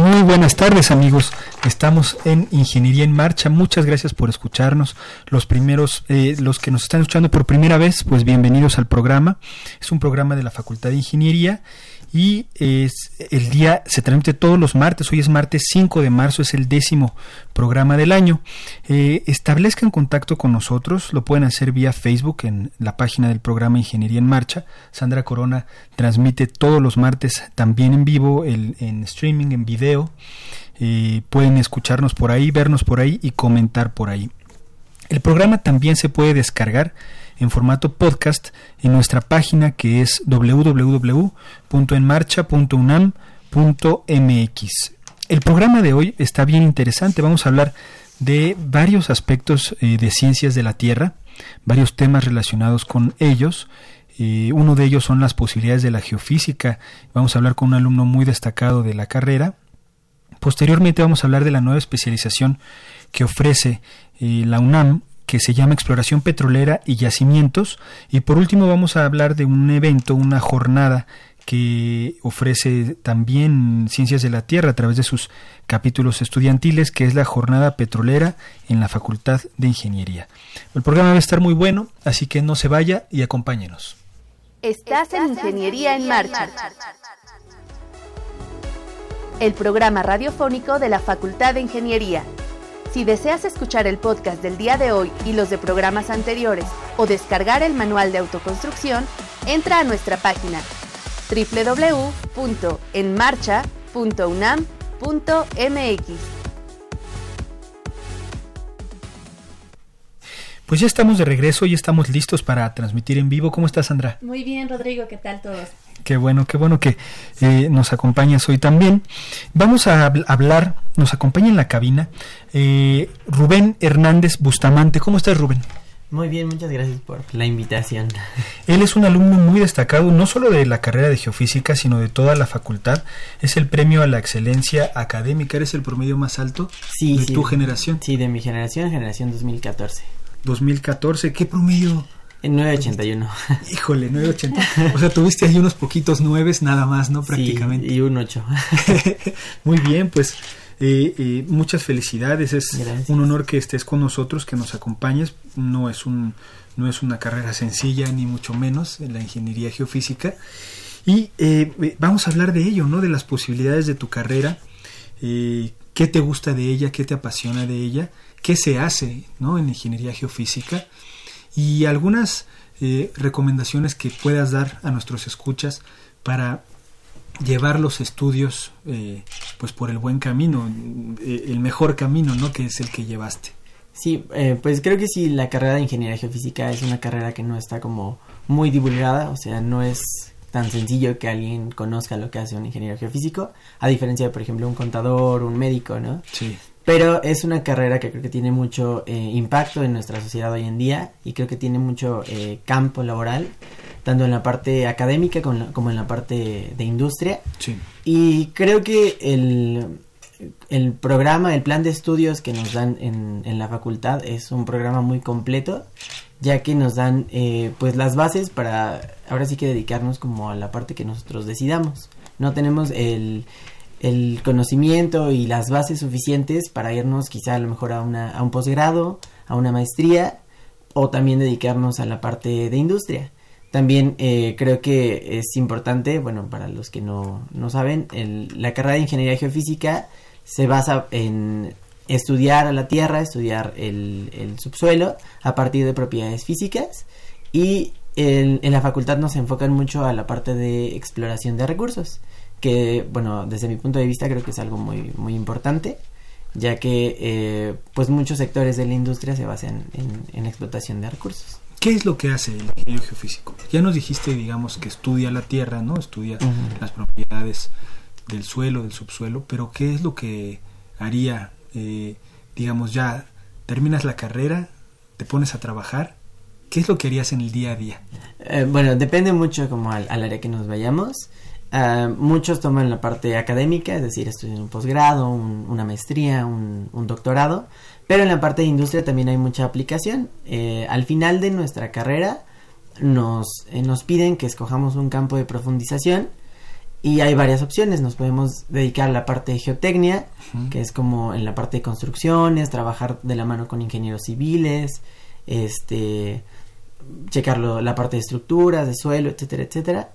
Muy buenas tardes amigos, estamos en Ingeniería en Marcha, muchas gracias por escucharnos, los primeros, eh, los que nos están escuchando por primera vez, pues bienvenidos al programa, es un programa de la Facultad de Ingeniería y es el día se transmite todos los martes, hoy es martes 5 de marzo, es el décimo programa del año. Eh, establezcan contacto con nosotros, lo pueden hacer vía Facebook en la página del programa Ingeniería en Marcha. Sandra Corona transmite todos los martes también en vivo, el, en streaming, en video. Eh, pueden escucharnos por ahí, vernos por ahí y comentar por ahí. El programa también se puede descargar en formato podcast en nuestra página que es www.enmarcha.unam.mx. El programa de hoy está bien interesante. Vamos a hablar de varios aspectos eh, de ciencias de la Tierra, varios temas relacionados con ellos. Eh, uno de ellos son las posibilidades de la geofísica. Vamos a hablar con un alumno muy destacado de la carrera. Posteriormente vamos a hablar de la nueva especialización que ofrece eh, la UNAM que se llama Exploración Petrolera y Yacimientos. Y por último vamos a hablar de un evento, una jornada que ofrece también Ciencias de la Tierra a través de sus capítulos estudiantiles, que es la Jornada Petrolera en la Facultad de Ingeniería. El programa va a estar muy bueno, así que no se vaya y acompáñenos. Estás en Ingeniería en Marcha. El programa radiofónico de la Facultad de Ingeniería. Si deseas escuchar el podcast del día de hoy y los de programas anteriores o descargar el manual de autoconstrucción, entra a nuestra página www.enmarcha.unam.mx. Pues ya estamos de regreso y estamos listos para transmitir en vivo. ¿Cómo estás, Sandra? Muy bien, Rodrigo. ¿Qué tal todos? Qué bueno, qué bueno que eh, nos acompañas hoy también. Vamos a hablar, nos acompaña en la cabina eh, Rubén Hernández Bustamante. ¿Cómo estás, Rubén? Muy bien, muchas gracias por la invitación. Él es un alumno muy destacado, no solo de la carrera de geofísica, sino de toda la facultad. Es el premio a la excelencia académica. ¿Eres el promedio más alto de tu generación? Sí, de mi generación, generación 2014. 2014, ¿qué promedio? En 981. Híjole, 980. O sea, tuviste ahí unos poquitos nueves nada más, ¿no? Prácticamente. Sí, y un 8. Muy bien, pues eh, eh, muchas felicidades. Es un honor que estés con nosotros, que nos acompañes. No es, un, no es una carrera sencilla, ni mucho menos, en la ingeniería geofísica. Y eh, vamos a hablar de ello, ¿no? De las posibilidades de tu carrera. ¿Qué te gusta de ella? ¿Qué te apasiona de ella? ¿Qué se hace, ¿no? En ingeniería geofísica y algunas eh, recomendaciones que puedas dar a nuestros escuchas para llevar los estudios eh, pues por el buen camino, eh, el mejor camino, ¿no? Que es el que llevaste. Sí, pues creo que sí, la carrera de ingeniería geofísica es una carrera que no está como muy divulgada, o sea, no es tan sencillo que alguien conozca lo que hace un ingeniero geofísico, a diferencia de, por ejemplo, un contador, un médico, ¿no? Sí. Pero es una carrera que creo que tiene mucho eh, impacto en nuestra sociedad hoy en día y creo que tiene mucho eh, campo laboral, tanto en la parte académica como en la parte de industria. Sí. Y creo que el, el programa, el plan de estudios que nos dan en, en la facultad es un programa muy completo, ya que nos dan eh, pues las bases para ahora sí que dedicarnos como a la parte que nosotros decidamos. No tenemos el el conocimiento y las bases suficientes para irnos quizá a lo mejor a, una, a un posgrado, a una maestría o también dedicarnos a la parte de industria. También eh, creo que es importante, bueno, para los que no, no saben, el, la carrera de ingeniería geofísica se basa en estudiar a la Tierra, estudiar el, el subsuelo a partir de propiedades físicas y en, en la facultad nos enfocan mucho a la parte de exploración de recursos, que bueno, desde mi punto de vista creo que es algo muy, muy importante ya que eh, pues muchos sectores de la industria se basan en, en, explotación de recursos. ¿Qué es lo que hace el ingeniero geofísico? Ya nos dijiste, digamos, que estudia la tierra, ¿no? Estudia uh -huh. las propiedades del suelo, del subsuelo, pero ¿qué es lo que haría, eh, digamos, ya terminas la carrera, te pones a trabajar, ¿qué es lo que harías en el día a día? Eh, bueno, depende mucho como al, al área que nos vayamos. Uh, muchos toman la parte académica, es decir, estudian un posgrado, un, una maestría, un, un, doctorado, pero en la parte de industria también hay mucha aplicación. Eh, al final de nuestra carrera nos, eh, nos piden que escojamos un campo de profundización y hay varias opciones. Nos podemos dedicar a la parte de geotecnia, uh -huh. que es como en la parte de construcciones, trabajar de la mano con ingenieros civiles, este, checar lo, la parte de estructuras, de suelo, etcétera, etcétera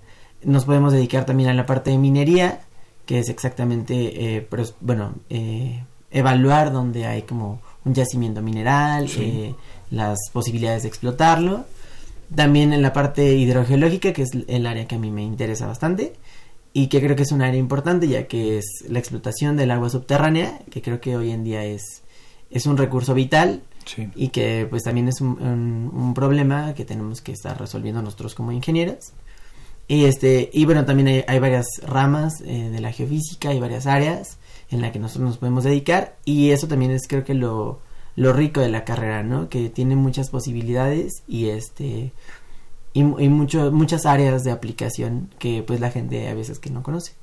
nos podemos dedicar también a la parte de minería, que es exactamente, eh, pero, bueno, eh, evaluar donde hay como un yacimiento mineral, sí. eh, las posibilidades de explotarlo. También en la parte hidrogeológica, que es el área que a mí me interesa bastante y que creo que es un área importante, ya que es la explotación del agua subterránea, que creo que hoy en día es, es un recurso vital. Sí. y que pues también es un, un, un problema que tenemos que estar resolviendo nosotros como ingenieros. Y este, y bueno, también hay, hay varias ramas eh, de la geofísica, hay varias áreas en las que nosotros nos podemos dedicar, y eso también es creo que lo, lo rico de la carrera, ¿no? Que tiene muchas posibilidades y este y, y mucho, muchas áreas de aplicación que pues la gente a veces que no conoce.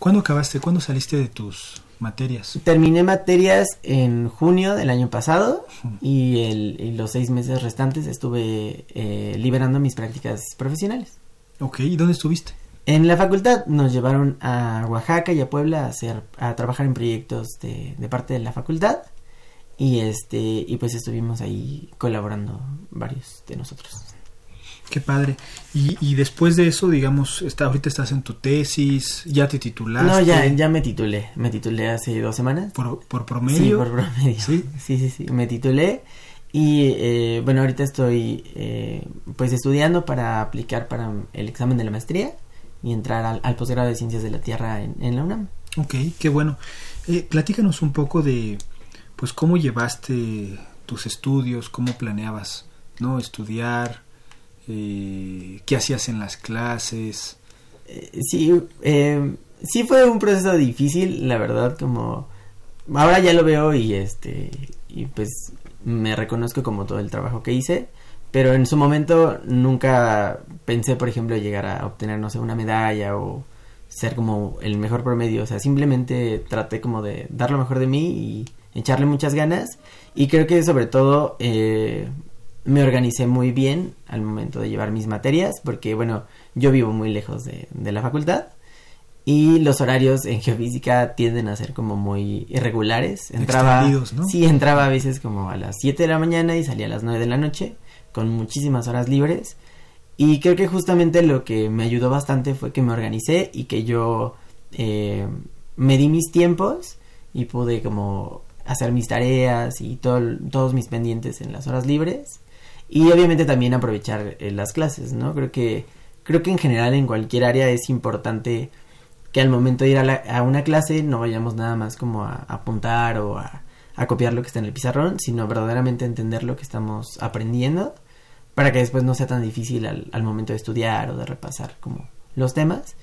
¿Cuándo acabaste? ¿Cuándo saliste de tus materias? Terminé materias en junio del año pasado uh -huh. y, el, y los seis meses restantes estuve eh, liberando mis prácticas profesionales. Ok, ¿y dónde estuviste? En la facultad nos llevaron a Oaxaca y a Puebla a hacer a trabajar en proyectos de, de parte de la facultad y este y pues estuvimos ahí colaborando varios de nosotros. Qué padre. Y, y después de eso, digamos, está, ahorita estás en tu tesis, ya te titulaste. No, ya, ya me titulé. Me titulé hace dos semanas. ¿Por, por promedio? Sí, por promedio. Sí, sí, sí. sí. Me titulé y eh, bueno, ahorita estoy eh, pues estudiando para aplicar para el examen de la maestría y entrar al, al posgrado de Ciencias de la Tierra en, en la UNAM. Ok, qué bueno. Eh, platícanos un poco de pues cómo llevaste tus estudios, cómo planeabas no estudiar, eh, qué hacías en las clases. Eh, sí, eh, sí fue un proceso difícil, la verdad, como ahora ya lo veo y este y pues me reconozco como todo el trabajo que hice, pero en su momento nunca pensé, por ejemplo, llegar a obtener, no sé, una medalla o ser como el mejor promedio, o sea, simplemente traté como de dar lo mejor de mí y echarle muchas ganas. Y creo que sobre todo eh, me organicé muy bien al momento de llevar mis materias porque bueno yo vivo muy lejos de, de la facultad y los horarios en geofísica tienden a ser como muy irregulares entraba ¿no? sí entraba a veces como a las 7 de la mañana y salía a las 9 de la noche con muchísimas horas libres y creo que justamente lo que me ayudó bastante fue que me organicé y que yo eh, me di mis tiempos y pude como hacer mis tareas y todo, todos mis pendientes en las horas libres y obviamente también aprovechar eh, las clases, ¿no? Creo que creo que en general en cualquier área es importante que al momento de ir a, la, a una clase no vayamos nada más como a, a apuntar o a, a, copiar lo que está en el pizarrón, sino verdaderamente entender lo que estamos aprendiendo para que después no sea tan difícil al, al momento de estudiar o de repasar como los temas.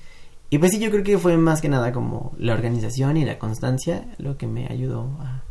Y pues sí, yo creo que fue más que nada como la organización y la constancia lo que me ayudó a,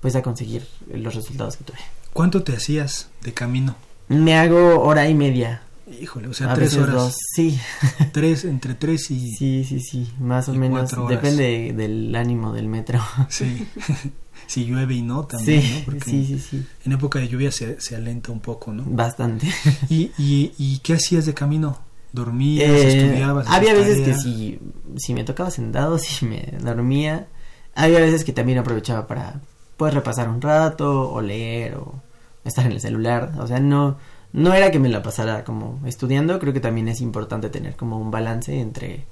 pues a conseguir los resultados que tuve. ¿Cuánto te hacías de camino? Me hago hora y media. Híjole, o sea, a tres horas. Dos, sí. tres, entre tres y. Sí, sí, sí, más o menos. Depende del ánimo del metro. Sí. si llueve y no, también, sí, ¿no? Porque sí, sí, sí. En época de lluvia se, se alenta un poco, ¿no? Bastante. ¿Y, y, y qué hacías de camino? ¿Dormías? Eh, ¿Estudiabas? Había veces tarea? que si, si me tocaba sentado, si me dormía. Había veces que también aprovechaba para, pues, repasar un rato, o leer, o estar en el celular. O sea, no no era que me la pasara como estudiando, creo que también es importante tener como un balance entre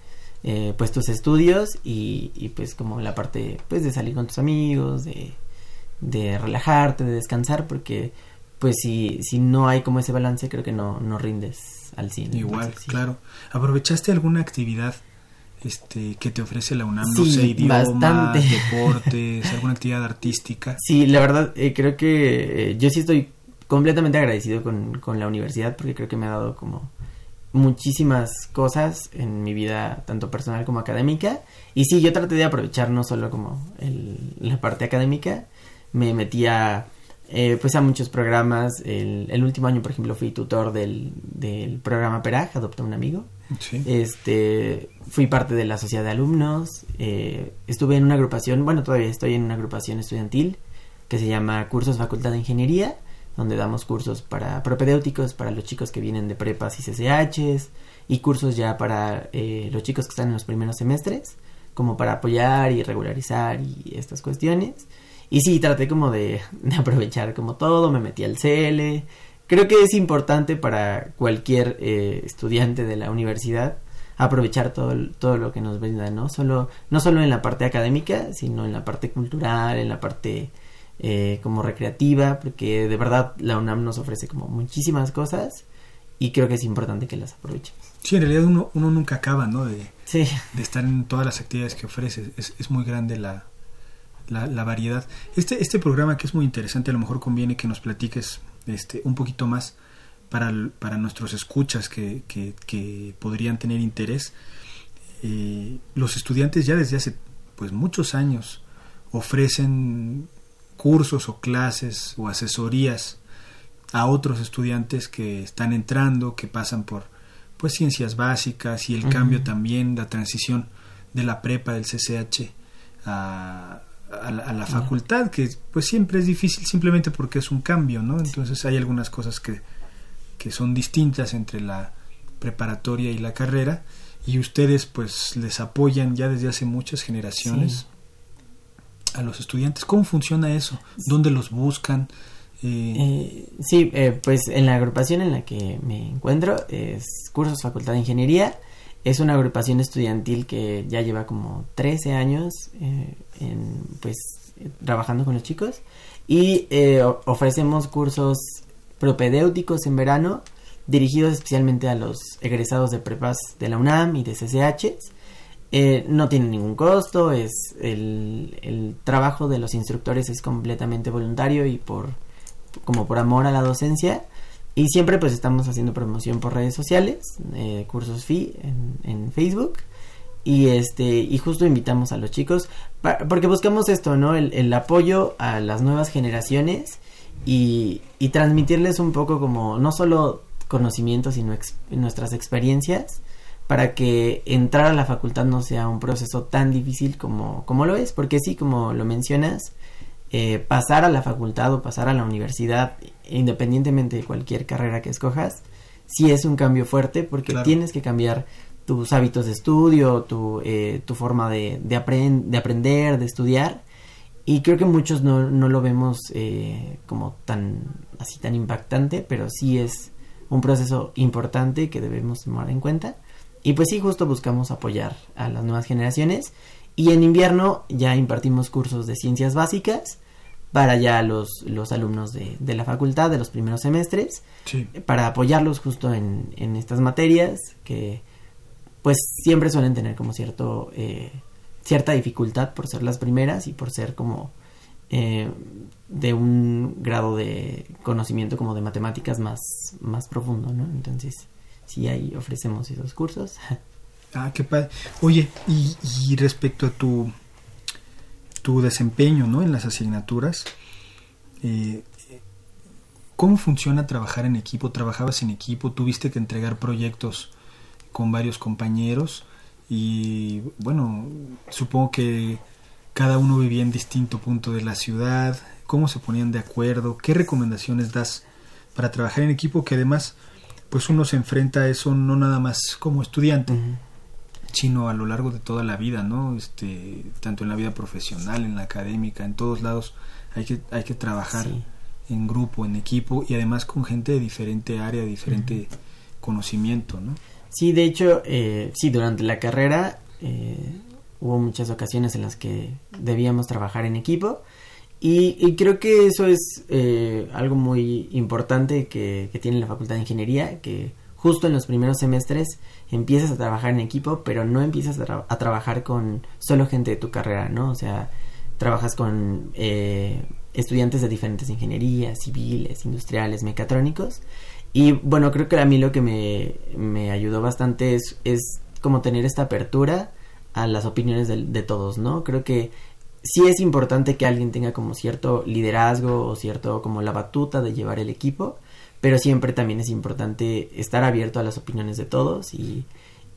eh, pues tus estudios y, y, pues como la parte pues de salir con tus amigos, de, de relajarte, de descansar, porque pues si, si no hay como ese balance creo que no, no rindes al cine. Igual, claro. ¿Aprovechaste alguna actividad este que te ofrece la UNAM? no sé, idiomas, deportes, alguna actividad artística. Sí, la verdad eh, creo que eh, yo sí estoy completamente agradecido con, con la universidad porque creo que me ha dado como muchísimas cosas en mi vida, tanto personal como académica. Y sí, yo traté de aprovechar no solo como el, la parte académica, me metía eh, pues a muchos programas. El, el, último año, por ejemplo, fui tutor del, del programa PERAJ, Adopta un Amigo. Sí. Este, fui parte de la sociedad de alumnos. Eh, estuve en una agrupación, bueno, todavía estoy en una agrupación estudiantil que se llama Cursos Facultad de Ingeniería donde damos cursos para propedéuticos, para los chicos que vienen de prepas y CCHs, y cursos ya para eh, los chicos que están en los primeros semestres, como para apoyar y regularizar y estas cuestiones. Y sí, traté como de, aprovechar como todo, me metí al CL. Creo que es importante para cualquier eh, estudiante de la universidad aprovechar todo, todo lo que nos brinda, ¿no? Solo, no solo en la parte académica, sino en la parte cultural, en la parte eh, como recreativa, porque de verdad la UNAM nos ofrece como muchísimas cosas y creo que es importante que las aprovechemos. Sí, en realidad uno, uno nunca acaba, ¿no? De, sí. de estar en todas las actividades que ofrece. Es, es muy grande la, la, la, variedad. Este, este programa que es muy interesante, a lo mejor conviene que nos platiques este, un poquito más para, para nuestros escuchas que, que, que podrían tener interés. Eh, los estudiantes ya desde hace pues muchos años ofrecen cursos o clases o asesorías a otros estudiantes que están entrando, que pasan por pues ciencias básicas y el uh -huh. cambio también, la transición de la prepa del CCH a, a, la, a la, facultad, que pues siempre es difícil simplemente porque es un cambio, ¿no? Entonces hay algunas cosas que, que son distintas entre la preparatoria y la carrera y ustedes pues les apoyan ya desde hace muchas generaciones. Sí a los estudiantes. ¿Cómo funciona eso? ¿Dónde los buscan? Eh... Eh, sí, eh, pues en la agrupación en la que me encuentro es Cursos Facultad de Ingeniería. Es una agrupación estudiantil que ya lleva como 13 años eh, en, pues trabajando con los chicos y ofrecemos cursos propedéuticos en verano dirigidos especialmente a los egresados de prepas de la UNAM y de CCH eh, no tiene ningún costo, es el, el, trabajo de los instructores es completamente voluntario y por como por amor a la docencia y siempre pues estamos haciendo promoción por redes sociales, eh, cursos FI en, en, Facebook y este y justo invitamos a los chicos porque buscamos esto, ¿no? El, el apoyo a las nuevas generaciones y, y, transmitirles un poco como no solo conocimientos sino nuestras experiencias para que entrar a la facultad no sea un proceso tan difícil como, como lo es, porque sí, como lo mencionas, eh, pasar a la facultad o pasar a la universidad, independientemente de cualquier carrera que escojas, sí es un cambio fuerte porque claro. tienes que cambiar tus hábitos de estudio, tu, eh, tu forma de, de, aprend de, aprender, de estudiar. Y creo que muchos no, no lo vemos eh, como tan así tan impactante, pero sí es un proceso importante que debemos tomar en cuenta. Y pues sí, justo buscamos apoyar a las nuevas generaciones. Y en invierno ya impartimos cursos de ciencias básicas para ya los, los alumnos de, de la facultad de los primeros semestres. Sí. Para apoyarlos justo en, en, estas materias que pues siempre suelen tener como cierto eh, cierta dificultad por ser las primeras y por ser como eh, de un grado de conocimiento como de matemáticas más, más profundo, ¿no? Entonces sí ahí ofrecemos esos cursos. Ah, qué padre. Oye, y, respecto a tu, tu desempeño ¿no? en las asignaturas, eh, ¿cómo funciona trabajar en equipo? ¿Trabajabas en equipo? ¿Tuviste que entregar proyectos con varios compañeros? Y bueno, supongo que cada uno vivía en distinto punto de la ciudad. ¿Cómo se ponían de acuerdo? ¿Qué recomendaciones das para trabajar en equipo? Que además pues uno se enfrenta a eso no nada más como estudiante, uh -huh. sino a lo largo de toda la vida, ¿no? Este, tanto en la vida profesional, en la académica, en todos lados hay que hay que trabajar sí. en grupo, en equipo y además con gente de diferente área, diferente conocimiento, ¿no? Sí, de hecho, eh, sí, durante la carrera eh, hubo muchas ocasiones en las que debíamos trabajar en equipo y, creo que eso es eh, algo muy importante que, tiene la Facultad de Ingeniería, que justo en los primeros semestres empiezas a trabajar en equipo, pero no empiezas a, trabajar con solo gente de tu carrera, ¿no? O sea, trabajas con eh, estudiantes de diferentes ingenierías, civiles, industriales, mecatrónicos. Y bueno, creo que a mí lo que me, me ayudó bastante es, es como tener esta apertura a las opiniones de, de todos, ¿no? Creo que sí es importante que alguien tenga como cierto liderazgo o cierto como la batuta de llevar el equipo, pero siempre también es importante estar abierto a las opiniones de todos y,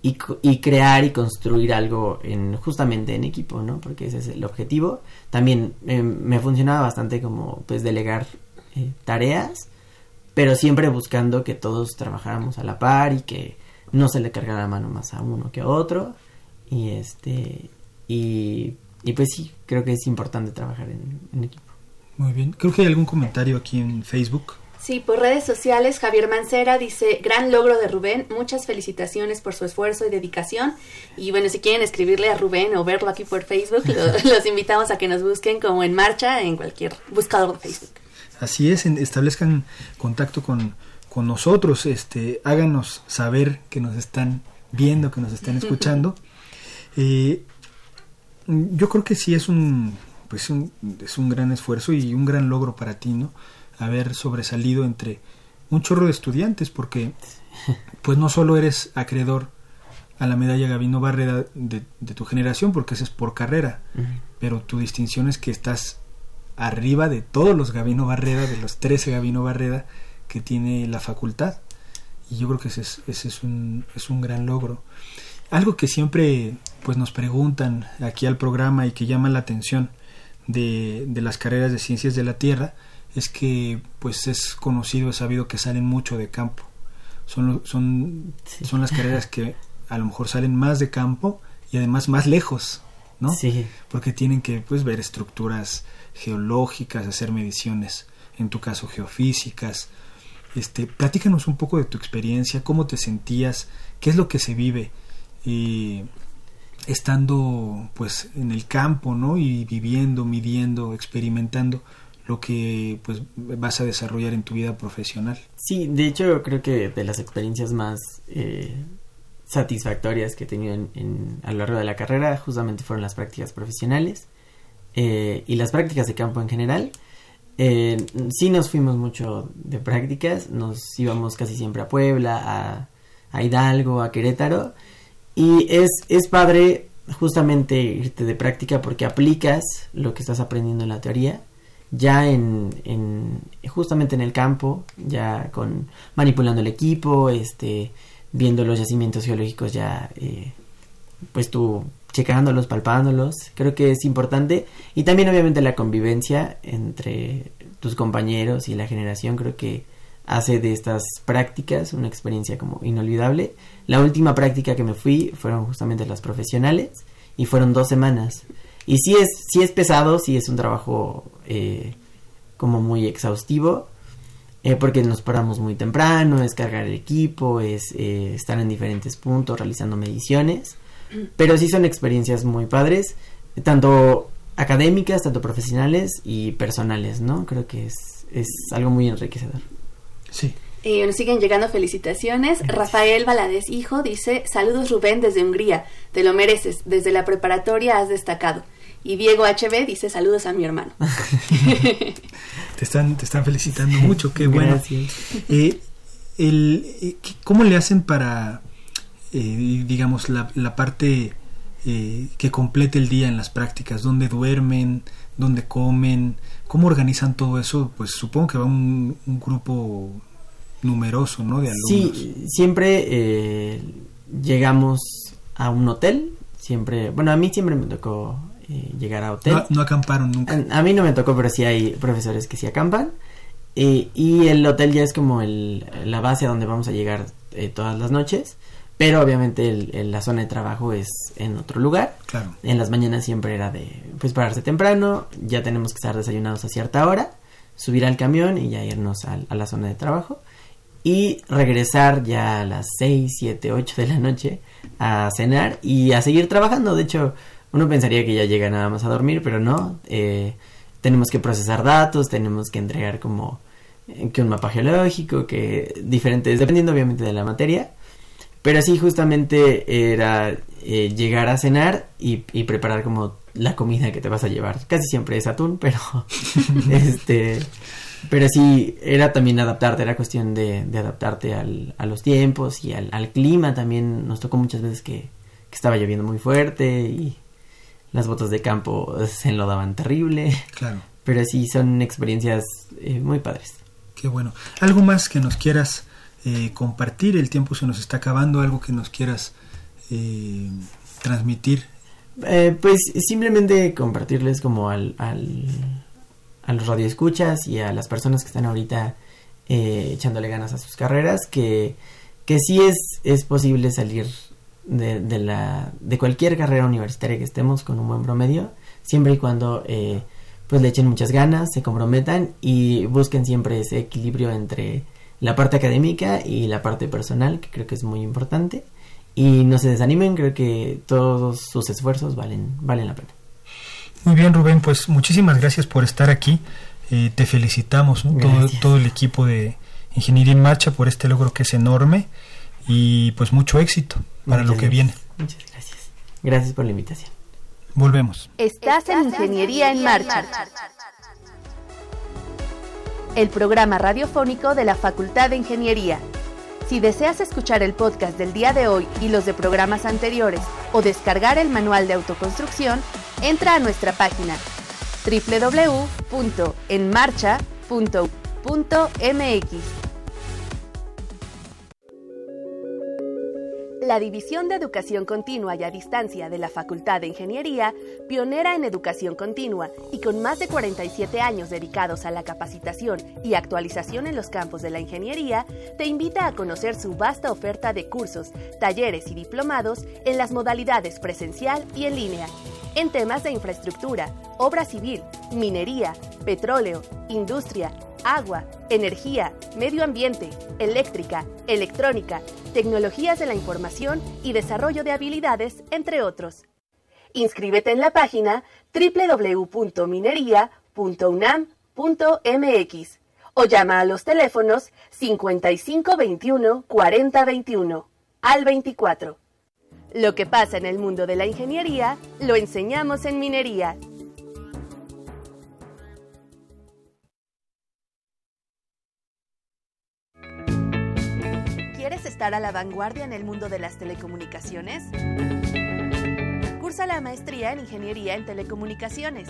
y, crear y construir algo en justamente en equipo, ¿no? Porque ese es el objetivo. También eh, me funcionaba bastante como pues delegar eh, tareas, pero siempre buscando que todos trabajáramos a la par y que no se le cargara la mano más a uno que a otro y este y y pues sí, creo que es importante trabajar en, equipo. Muy bien. Creo que hay algún comentario aquí en Facebook. Sí, por redes sociales, Javier Mancera dice, gran logro de Rubén, muchas felicitaciones por su esfuerzo y dedicación. Y bueno, si quieren escribirle a Rubén o verlo aquí por Facebook, los invitamos a que nos busquen como en marcha en cualquier buscador de Facebook. Así es, establezcan contacto con, con nosotros, este, háganos saber que nos están viendo, que nos están escuchando. Eh, yo creo que sí es un, pues es un gran esfuerzo y un gran logro para ti, ¿no? Haber sobresalido entre un chorro de estudiantes, porque pues no solo eres acreedor a la medalla Gabino Barreda de, tu generación, porque esa es por carrera, pero tu distinción es que estás arriba de todos los Gabino Barreda, de los 13 Gabino Barreda que tiene la facultad. Y yo creo que ese es, ese es, un, es un gran logro. Algo que siempre pues nos preguntan aquí al programa y que llama la atención de, de las carreras de ciencias de la Tierra es que pues es conocido, es sabido que salen mucho de campo. Son, son, son las carreras que a lo mejor salen más de campo y además más lejos, ¿no? Sí. Porque tienen que pues ver estructuras geológicas, hacer mediciones, en tu caso geofísicas. Este, platícanos un poco de tu experiencia, cómo te sentías, qué es lo que se vive y estando pues en el campo, ¿no? Y viviendo, midiendo, experimentando lo que pues vas a desarrollar en tu vida profesional. Sí, de hecho creo que de las experiencias más eh, satisfactorias que he tenido en, a lo largo de la carrera justamente fueron las prácticas profesionales eh, y las prácticas de campo en general. Eh, sí nos fuimos mucho de prácticas, nos íbamos casi siempre a Puebla, a Hidalgo, a Querétaro y es, es padre justamente irte de práctica porque aplicas lo que estás aprendiendo en la teoría ya en, en justamente en el campo, ya con manipulando el equipo, este, viendo los yacimientos geológicos ya, eh, pues tú checándolos, palpándolos, creo que es importante. Y también obviamente la convivencia entre tus compañeros y la generación, creo que hace de estas prácticas una experiencia como inolvidable. La última práctica que me fui fueron justamente las profesionales y fueron dos semanas. Y sí es, sí es pesado, sí es un trabajo eh, como muy exhaustivo, eh, porque nos paramos muy temprano, es cargar el equipo, es eh, estar en diferentes puntos realizando mediciones, pero sí son experiencias muy padres, tanto académicas, tanto profesionales y personales, ¿no? Creo que es, es algo muy enriquecedor. Sí. Eh, nos siguen llegando felicitaciones. Rafael Valadez, hijo, dice, saludos Rubén desde Hungría, te lo mereces, desde la preparatoria has destacado. Y Diego HB dice, saludos a mi hermano. te, están, te están felicitando mucho, qué bueno. Eh, el, eh, ¿Cómo le hacen para, digamos, la, la parte que complete el día en las prácticas? ¿Dónde duermen? ¿Dónde comen? ¿Cómo organizan todo eso? Pues supongo que va un, un grupo numeroso, ¿no? De alumnos. Sí, siempre eh, llegamos a un hotel. Siempre, bueno, a mí siempre me tocó eh, llegar a hotel. No, acamparon nunca. A, mí no me tocó, pero sí hay profesores que sí acampan. Eh, y el hotel ya es como el, la base a donde vamos a llegar todas las noches. Pero obviamente el, la zona de trabajo es en otro lugar. Claro. En las mañanas siempre era de, pues, pararse temprano. Ya tenemos que estar desayunados a cierta hora subir al camión y ya irnos a, a la zona de trabajo y regresar ya a las 6, 7, 8 de la noche a cenar y a seguir trabajando. De hecho, uno pensaría que ya llega nada más a dormir, pero no. Eh, tenemos que procesar datos, tenemos que entregar como eh, que un mapa geológico, que diferentes, dependiendo obviamente de la materia. Pero sí, justamente era eh, llegar a cenar y, y, preparar como la comida que te vas a llevar. Casi siempre es atún, pero este, pero sí era también adaptarte, era cuestión de, de adaptarte al, a los tiempos y al, al, clima. También nos tocó muchas veces que, que estaba lloviendo muy fuerte y las botas de campo se enlodaban terrible. Claro. Pero sí son experiencias eh, muy padres. Qué bueno. ¿Algo más que nos quieras eh, compartir? El tiempo se nos está acabando. ¿Algo que nos quieras eh, transmitir? Eh, pues simplemente compartirles como al, al, a los radioescuchas y a las personas que están ahorita eh, echándole ganas a sus carreras que, que sí es, es posible salir de, de, la, de cualquier carrera universitaria que estemos con un buen promedio, siempre y cuando eh, pues le echen muchas ganas, se comprometan y busquen siempre ese equilibrio entre la parte académica y la parte personal, que creo que es muy importante. Y no se desanimen, creo que todos sus esfuerzos valen, valen la pena. Muy bien, Rubén, pues muchísimas gracias por estar aquí. Eh, te felicitamos, ¿no? todo, todo el equipo de Ingeniería en Marcha por este logro que es enorme y pues mucho éxito para Muchas lo que gracias. viene. Muchas gracias. Gracias por la invitación. Volvemos. Estás en Ingeniería en Marcha. El programa radiofónico de la Facultad de Ingeniería. Si deseas escuchar el podcast del día de hoy y los de programas anteriores o descargar el manual de autoconstrucción, entra a nuestra página www.enmarcha.mx. La División de Educación Continua y a Distancia de la Facultad de Ingeniería, pionera en educación continua y con más de 47 años dedicados a la capacitación y actualización en los campos de la ingeniería, te invita a conocer su vasta oferta de cursos, talleres y diplomados en las modalidades presencial y en línea, en temas de infraestructura, obra civil, minería, petróleo, industria, agua, energía, medio ambiente, eléctrica, electrónica, tecnologías de la información y desarrollo de habilidades, entre otros. Inscríbete en la página www.minería.unam.mx o llama a los teléfonos 5521 4021 al 24. Lo que pasa en el mundo de la ingeniería lo enseñamos en minería. ¿Quieres estar a la vanguardia en el mundo de las telecomunicaciones? Cursa la maestría en Ingeniería en Telecomunicaciones.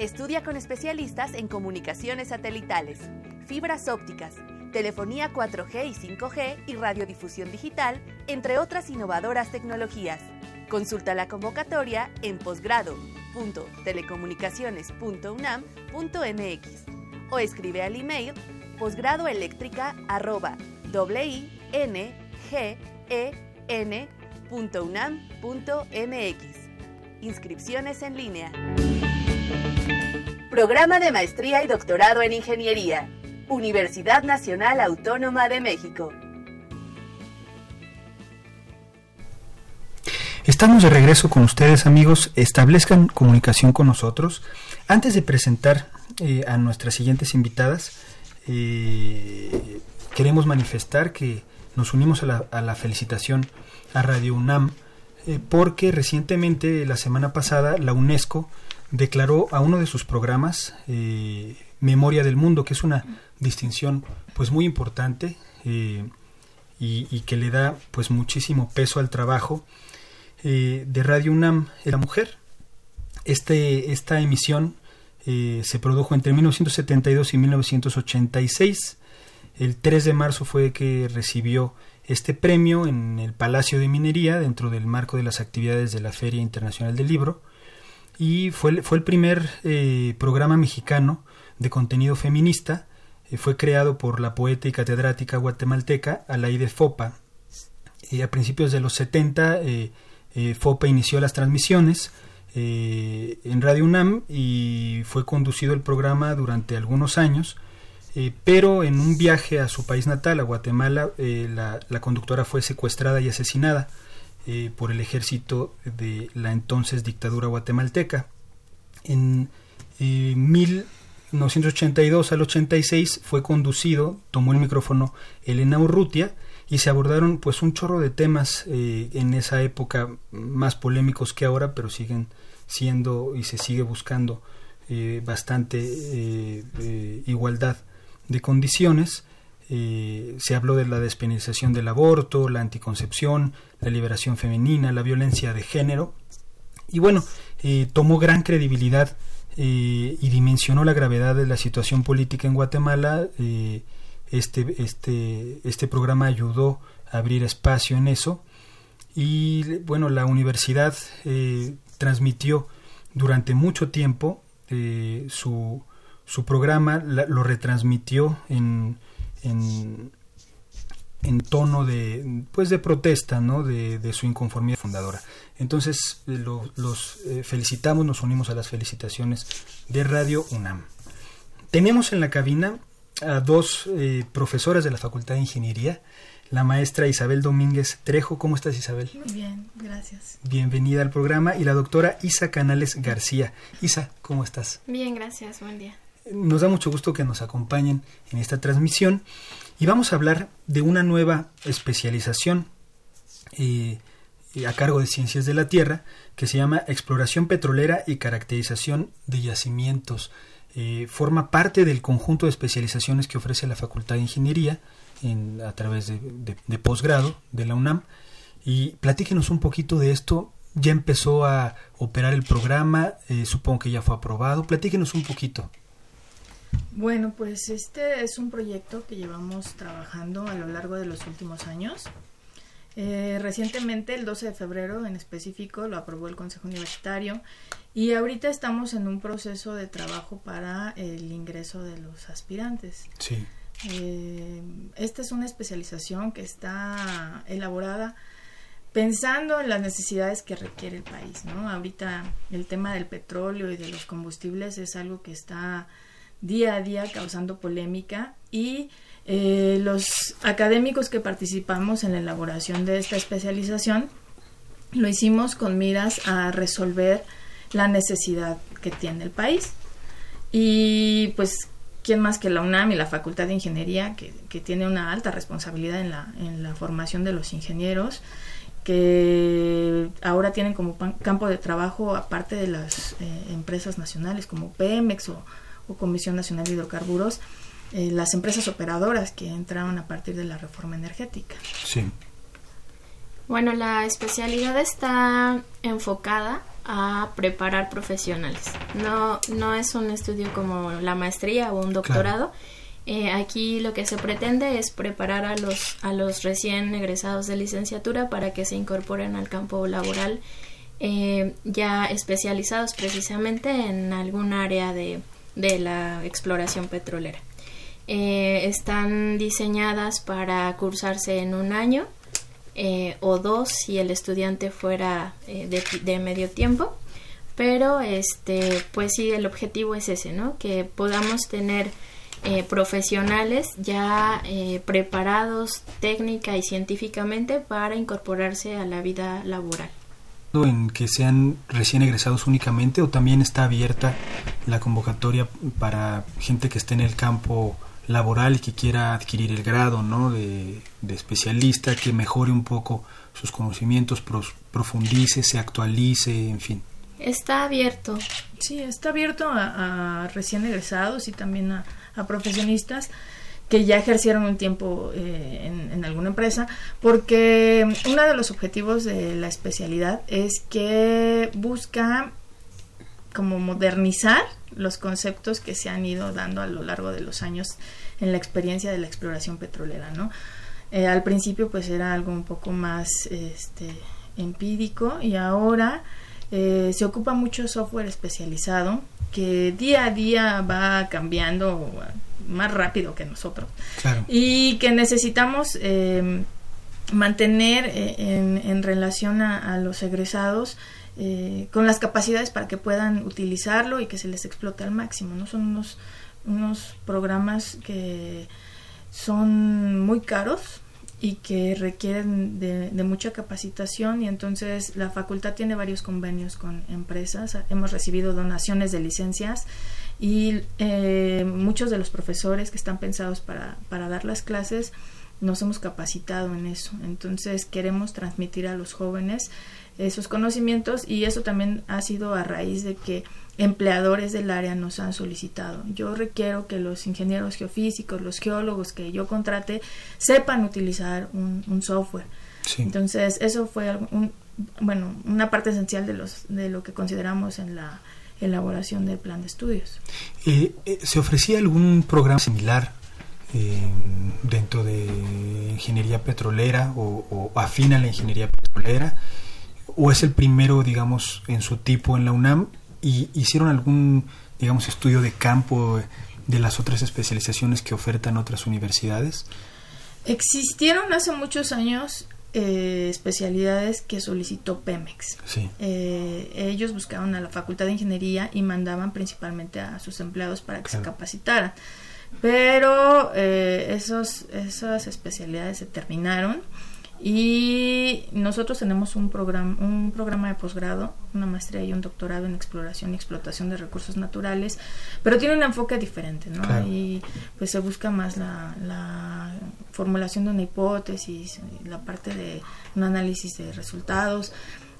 Estudia con especialistas en comunicaciones satelitales, fibras ópticas, telefonía 4G y 5G y radiodifusión digital, entre otras innovadoras tecnologías. Consulta la convocatoria en posgrado.telecomunicaciones.unam.mx o escribe al email posgradoeléctrica@wingen.unam.mx. Inscripciones en línea. Programa de Maestría y Doctorado en Ingeniería. Universidad Nacional Autónoma de México. Estamos de regreso con ustedes, amigos. Establezcan comunicación con nosotros. Antes de presentar eh, a nuestras siguientes invitadas, eh, queremos manifestar que nos unimos a la, felicitación a Radio UNAM eh, porque recientemente, la semana pasada, la UNESCO declaró a uno de sus programas Memoria del Mundo, que es una distinción pues muy importante eh, y, que le da pues muchísimo peso al trabajo eh, de Radio UNAM La Mujer. Este, esta emisión eh, se produjo entre 1972 y 1986. El 3 de marzo fue que recibió este premio en el Palacio de Minería dentro del marco de las actividades de la Feria Internacional del Libro y fue, fue el primer programa mexicano de contenido feminista. Eh, fue creado por la poeta y catedrática guatemalteca Alaide Fopa. a principios de los 70 FOPA inició las transmisiones eh, en Radio UNAM y fue conducido el programa durante algunos años. Eh, pero en un viaje a su país natal, a Guatemala, la, conductora fue secuestrada y asesinada por el ejército de la entonces dictadura guatemalteca. En 1982 al 86 fue conducido, tomó el micrófono Elena Urrutia y se abordaron pues un chorro de temas eh, en esa época más polémicos que ahora, pero siguen siendo y se sigue buscando eh, bastante eh, igualdad de condiciones. se habló de la despenalización del aborto, la anticoncepción, la liberación femenina, la violencia de género. Y bueno, tomó gran credibilidad y dimensionó la gravedad de la situación política en Guatemala este, este, este programa ayudó a abrir espacio en eso. Y bueno, la universidad eh, transmitió durante mucho tiempo eh, su, su programa, lo retransmitió en, en, en, tono de, pues de protesta, ¿no? de, de su inconformidad fundadora. Entonces eh, los felicitamos, nos unimos a las felicitaciones de Radio UNAM. Tenemos en la cabina a dos eh, profesoras de la Facultad de Ingeniería, la maestra Isabel Domínguez Trejo. ¿Cómo estás, Isabel? Muy bien, gracias. Bienvenida al programa. Y la doctora Isa Canales García. Isa, ¿cómo estás? Bien, gracias. Buen día. Nos da mucho gusto que nos acompañen en esta transmisión y vamos a hablar de una nueva especialización eh, a cargo de Ciencias de la Tierra que se llama Exploración Petrolera y Caracterización de Yacimientos. Eh, forma parte del conjunto de especializaciones que ofrece la Facultad de Ingeniería en, a través de, posgrado de la UNAM. Y platíquenos un poquito de esto. Ya empezó a operar el programa, eh, supongo que ya fue aprobado. Platíquenos un poquito. Bueno, pues este es un proyecto que llevamos trabajando a lo largo de los últimos años. Eh, recientemente, el 12 de febrero en específico, lo aprobó el Consejo Universitario y ahorita estamos en un proceso de trabajo para el ingreso de los aspirantes. Sí. Eh, esta es una especialización que está elaborada pensando en las necesidades que requiere el país, ¿no? Ahorita el tema del petróleo y de los combustibles es algo que está día a día causando polémica y eh, los académicos que participamos en la elaboración de esta especialización lo hicimos con miras a resolver la necesidad que tiene el país. Y pues, ¿quién más que la UNAM y la Facultad de Ingeniería, que, tiene una alta responsabilidad en la, en la formación de los ingenieros? que ahora tienen como campo de trabajo, aparte de las eh, empresas nacionales como Pemex o, o Comisión Nacional de Hidrocarburos, eh, las empresas operadoras que entraron a partir de la reforma energética. Sí. Bueno, la especialidad está enfocada a preparar profesionales. No, no es un estudio como la maestría o un doctorado. Eh, aquí lo que se pretende es preparar a los, a los recién egresados de licenciatura para que se incorporen al campo laboral eh, ya especializados precisamente en algún área de, de la exploración petrolera. Eh, están diseñadas para cursarse en un año eh, o dos si el estudiante fuera eh, de, medio tiempo pero este pues sí el objetivo es ese no que podamos tener profesionales ya preparados técnica y científicamente para incorporarse a la vida laboral en que sean recién egresados únicamente o también está abierta la convocatoria para gente que esté en el campo laboral y que quiera adquirir el grado ¿no? de, especialista, que mejore un poco sus conocimientos, profundice, se actualice, en fin. Está abierto. Sí, está abierto a, recién egresados y también a, profesionistas que ya ejercieron un tiempo eh, en, alguna empresa, porque uno de los objetivos de la especialidad es que busca como modernizar los conceptos que se han ido dando a lo largo de los años en la experiencia de la exploración petrolera, ¿no? Eh, al principio pues era algo un poco más este, empírico y ahora eh, se ocupa mucho software especializado que día a día va cambiando más rápido que nosotros y que necesitamos eh, mantener en, en, relación a, a los egresados eh, con las capacidades para que puedan utilizarlo y que se les explote al máximo. ¿no? Son unos, unos programas que son muy caros y que requieren de, mucha capacitación y entonces la facultad tiene varios convenios con empresas. Hemos recibido donaciones de licencias y eh, muchos de los profesores que están pensados para, para dar las clases nos hemos capacitado en eso. Entonces queremos transmitir a los jóvenes esos conocimientos y eso también ha sido a raíz de que empleadores del área nos han solicitado. Yo requiero que los ingenieros geofísicos, los geólogos que yo contrate, sepan utilizar un, software. Entonces, eso fue un, bueno, una parte esencial de, los, de lo que consideramos en la elaboración del plan de estudios. Eh, eh, ¿Se ofrecía algún programa similar eh, dentro de ingeniería petrolera o, o afín a la ingeniería petrolera? ¿O es el primero, digamos, en su tipo en la UNAM y hicieron algún, digamos, estudio de campo de las otras especializaciones que ofertan otras universidades? Existieron hace muchos años eh, especialidades que solicitó Pemex. Eh, ellos buscaban a la Facultad de Ingeniería y mandaban principalmente a sus empleados para que se capacitaran. Pero eh, esos, esas especialidades se terminaron y nosotros tenemos un programa, un programa de posgrado, una maestría y un doctorado en exploración y explotación de recursos naturales, pero tiene un enfoque diferente, ¿no? Y pues se busca más la, la formulación de una hipótesis, la parte de un análisis de resultados.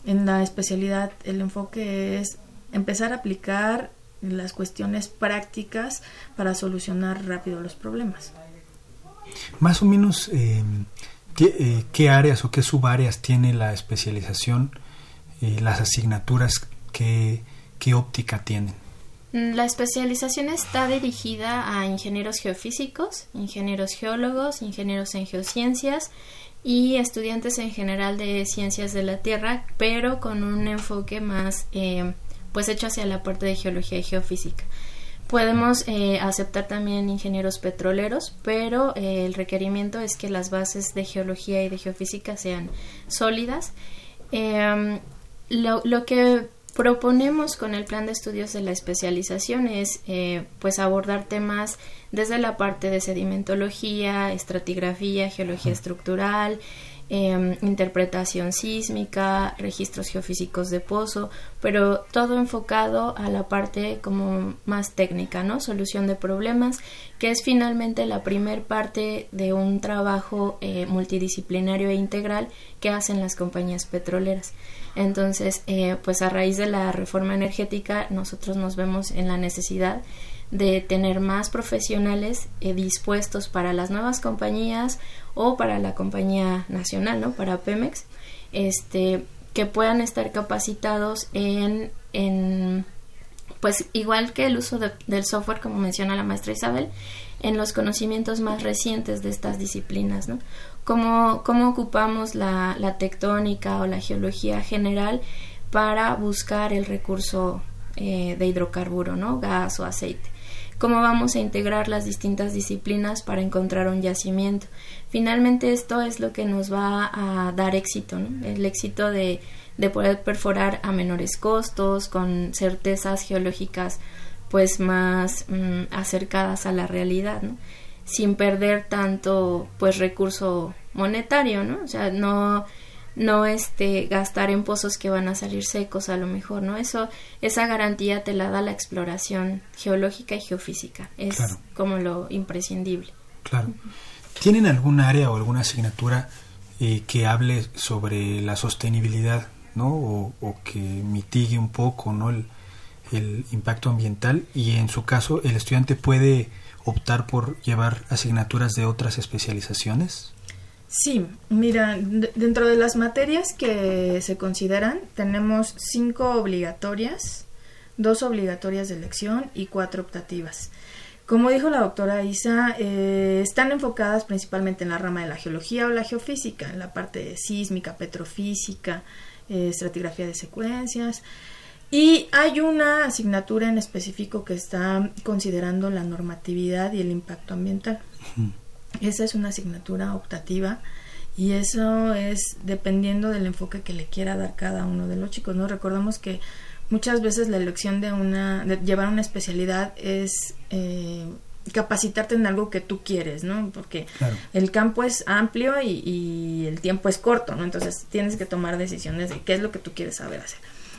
En la especialidad el enfoque es empezar a aplicar las cuestiones prácticas para solucionar rápido los problemas. Más o menos... Eh eh, ¿Qué, áreas o qué subáreas tiene la especialización, eh, las asignaturas, qué, qué óptica tienen? La especialización está dirigida a ingenieros geofísicos, ingenieros geólogos, ingenieros en geociencias y estudiantes en general de ciencias de la Tierra, pero con un enfoque más eh, pues hecho hacia la parte de geología y geofísica. Podemos eh, aceptar también ingenieros petroleros, pero eh, el requerimiento es que las bases de geología y de geofísica sean sólidas. Em, lo, lo, que proponemos con el plan de estudios de la especialización es eh, pues abordar temas desde la parte de sedimentología, estratigrafía, geología estructural, Em, interpretación sísmica, registros geofísicos de pozo, pero todo enfocado a la parte como más técnica, ¿no? Solución de problemas, que es finalmente la primer parte de un trabajo eh, multidisciplinario e integral que hacen las compañías petroleras. Entonces, eh, pues a raíz de la reforma energética, nosotros nos vemos en la necesidad de tener más profesionales eh, dispuestos para las nuevas compañías o para la compañía nacional, ¿no? Para Pemex, este, que puedan estar capacitados en, en pues igual que el uso del software, como menciona la maestra Isabel, en los conocimientos más recientes de estas disciplinas, ¿no? Cómo, ocupamos la, la tectónica o la geología general para buscar el recurso eh, de hidrocarburo, ¿no? Gas o aceite cómo vamos a integrar las distintas disciplinas para encontrar un yacimiento. Finalmente esto es lo que nos va a dar éxito, el éxito de, poder perforar a menores costos, con certezas geológicas pues más mm, acercadas a la realidad, sin perder tanto pues recurso monetario, ¿no? O sea, no no este gastar en pozos que van a salir secos a lo mejor, ¿no? Eso esa garantía te la da la exploración geológica y geofísica. Es como lo imprescindible. Claro. ¿Tienen algún área o alguna asignatura eh, que hable sobre la sostenibilidad, ¿no? O, que mitigue un poco, ¿no? El, el impacto ambiental y en su caso el estudiante puede optar por llevar asignaturas de otras especializaciones? Sí, mira, dentro de las materias que se consideran tenemos cinco obligatorias, dos obligatorias de elección y cuatro optativas. Como dijo la doctora Isa, eh, están enfocadas principalmente en la rama de la geología o la geofísica, en la parte sísmica, petrofísica, eh, estratigrafía de secuencias. Y hay una asignatura en específico que está considerando la normatividad y el impacto ambiental. Esa es una asignatura optativa Y eso es dependiendo del enfoque que le quiera dar cada uno de los chicos, ¿no? Recordemos que muchas veces la elección de una, de llevar una especialidad es eh, capacitarte en algo que tú quieres, ¿no? Porque el campo es amplio y, y, el tiempo es corto, ¿no? Entonces tienes que tomar decisiones de qué es lo que tú quieres saber hacer.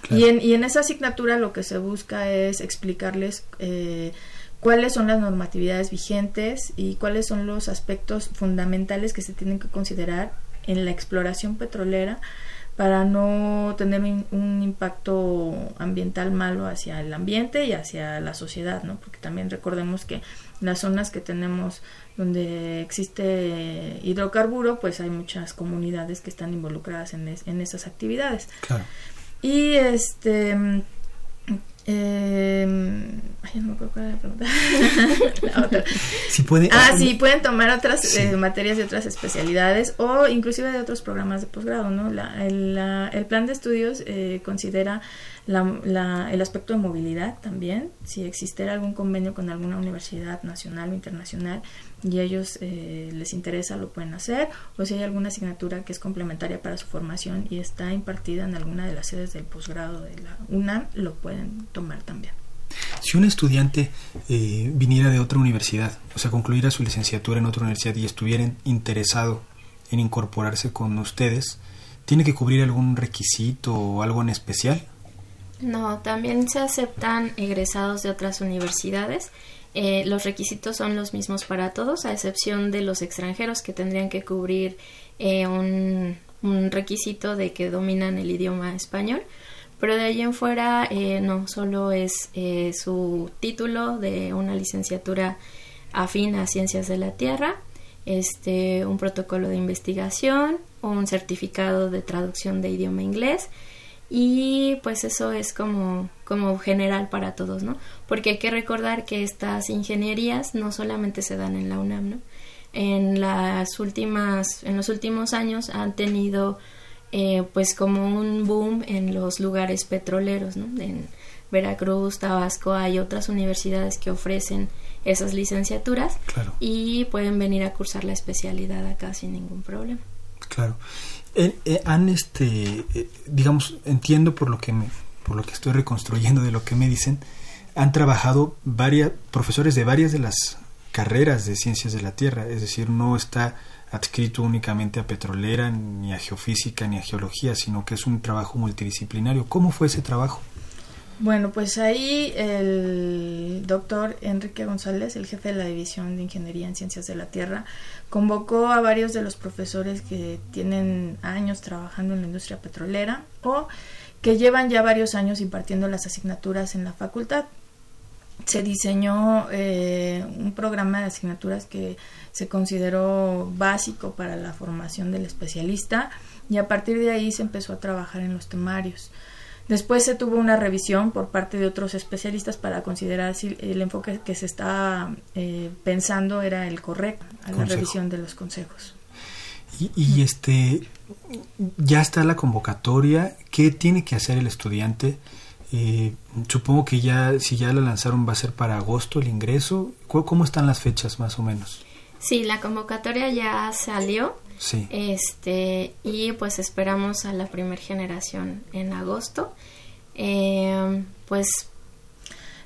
Y, en, y en esa asignatura lo que se busca es explicarles eh, cuáles son las normatividades vigentes y cuáles son los aspectos fundamentales que se tienen que considerar en la exploración petrolera para no tener un, impacto ambiental malo hacia el ambiente y hacia la sociedad, ¿no? Porque también recordemos que las zonas que tenemos donde existe hidrocarburo, pues hay muchas comunidades que están involucradas en, en esas actividades. Claro. Y este eh, ay, no me acuerdo cuál era la pregunta. la otra. Si puede, ah, sí, pueden tomar otras eh, materias de otras especialidades o inclusive de otros programas de posgrado, ¿no? La, el, la, el, plan de estudios eh, considera la, el aspecto de movilidad también, si existiera algún convenio con alguna universidad nacional o internacional y a ellos eh, les interesa lo pueden hacer o si hay alguna asignatura que es complementaria para su formación y está impartida en alguna de las sedes del posgrado de la UNAM, lo pueden tomar también. Si un estudiante eh, viniera de otra universidad, o sea, concluyera su licenciatura en otra universidad y estuviera interesado en incorporarse con ustedes, ¿tiene que cubrir algún requisito o algo en especial? No, también se aceptan egresados de otras universidades. Eh, los requisitos son los mismos para todos, a excepción de los extranjeros que tendrían que cubrir eh, un, requisito de que dominan el idioma español. Pero de ahí en fuera, eh, no, solo es su título de una licenciatura afín a ciencias de la tierra, este, un protocolo de investigación, un certificado de traducción de idioma inglés y pues eso es como, como general para todos, ¿no? Porque hay que recordar que estas ingenierías no solamente se dan en la UNAM, ¿no? En las últimas, en los últimos años han tenido eh, pues como un boom en los lugares petroleros, ¿no? En Veracruz, Tabasco, hay otras universidades que ofrecen esas licenciaturas y pueden venir a cursar la especialidad acá sin ningún problema. Claro. Eh, eh, han este eh, digamos entiendo por lo que me, por lo que estoy reconstruyendo de lo que me dicen han trabajado varias profesores de varias de las carreras de ciencias de la tierra. Es decir no está adscrito únicamente a petrolera ni a geofísica ni a geología sino que es un trabajo multidisciplinario. Cómo fue ese trabajo bueno, pues ahí el doctor Enrique González, el jefe de la División de Ingeniería en Ciencias de la Tierra, convocó a varios de los profesores que tienen años trabajando en la industria petrolera o que llevan ya varios años impartiendo las asignaturas en la facultad. Se diseñó eh, un programa de asignaturas que se consideró básico para la formación del especialista y a partir de ahí se empezó a trabajar en los temarios. Después se tuvo una revisión por parte de otros especialistas para considerar si el enfoque que se estaba eh, pensando era el correcto a la revisión de los consejos. Y, este ya está la convocatoria. ¿Qué tiene que hacer el estudiante? Eh, supongo que ya si ya la lanzaron va a ser para agosto el ingreso. ¿Cómo están las fechas más o menos? Sí, la convocatoria ya salió. Sí. Este, y pues esperamos a la primera generación en agosto. Eh, pues.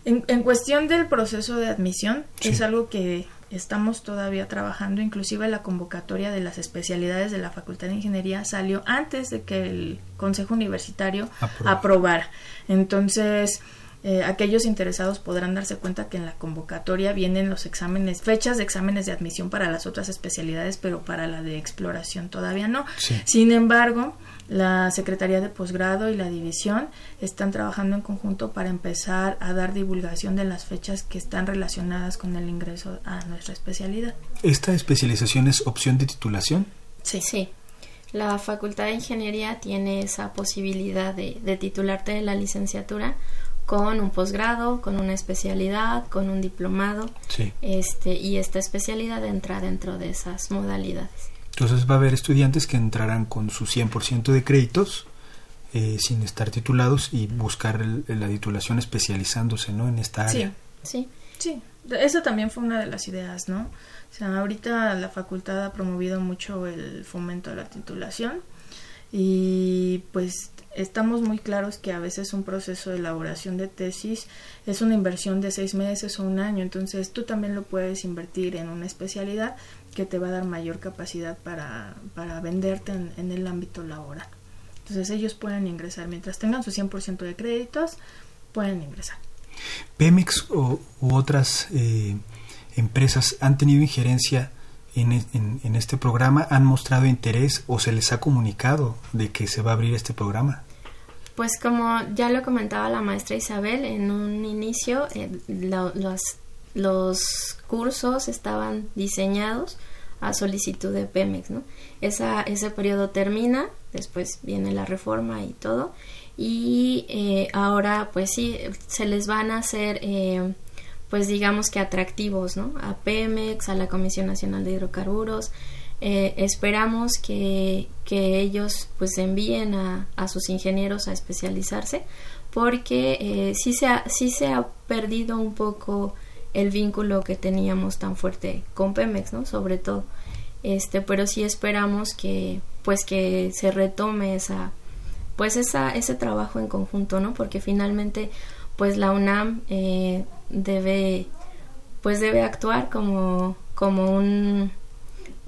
En, en, cuestión del proceso de admisión, es algo que estamos todavía trabajando. Inclusive la convocatoria de las especialidades de la Facultad de Ingeniería salió antes de que el Consejo Universitario aprobara. Entonces eh, aquellos interesados podrán darse cuenta que en la convocatoria vienen los exámenes, fechas de exámenes de admisión para las otras especialidades, pero para la de exploración todavía no. Sin embargo, la Secretaría de Posgrado y la División están trabajando en conjunto para empezar a dar divulgación de las fechas que están relacionadas con el ingreso a nuestra especialidad. ¿Esta especialización es opción de titulación? Sí. Sí. La Facultad de Ingeniería tiene esa posibilidad de, de titularte de la licenciatura con un posgrado, con una especialidad, con un diplomado. Este, y esta especialidad entra dentro de esas modalidades. Entonces va a haber estudiantes que entrarán con su 100% de créditos eh, sin estar titulados y buscar la titulación especializándose ¿no? en esta área. Sí, sí. Sí, eso también fue una de las ideas, ¿no? O sea, ahorita la facultad ha promovido mucho el fomento a la titulación y pues estamos muy claros que a veces un proceso de elaboración de tesis es una inversión de seis meses o un año, entonces tú también lo puedes invertir en una especialidad que te va a dar mayor capacidad para, para venderte en, el ámbito laboral. Entonces ellos pueden ingresar, mientras tengan su 100% de créditos, pueden ingresar. Pemex u otras eh, empresas han tenido injerencia en, este programa han mostrado interés o se les ha comunicado de que se va a abrir este programa? Pues como ya lo comentaba la maestra Isabel, en un inicio eh, los, los cursos estaban diseñados a solicitud de Pemex, ¿no? Esa, ese periodo termina, después viene la reforma y todo, y eh, ahora pues sí, se les van a hacer eh, pues digamos que atractivos, ¿no? A Pemex, a la Comisión Nacional de Hidrocarburos. Eh, esperamos que, que, ellos pues envíen a, a, sus ingenieros a especializarse porque eh, sí, se ha, sí se ha perdido un poco el vínculo que teníamos tan fuerte con Pemex, ¿no? Sobre todo. Este, pero sí esperamos que pues que se retome esa pues esa, ese trabajo en conjunto, ¿no? Porque finalmente pues la UNAM eh, debe pues debe actuar como, como un,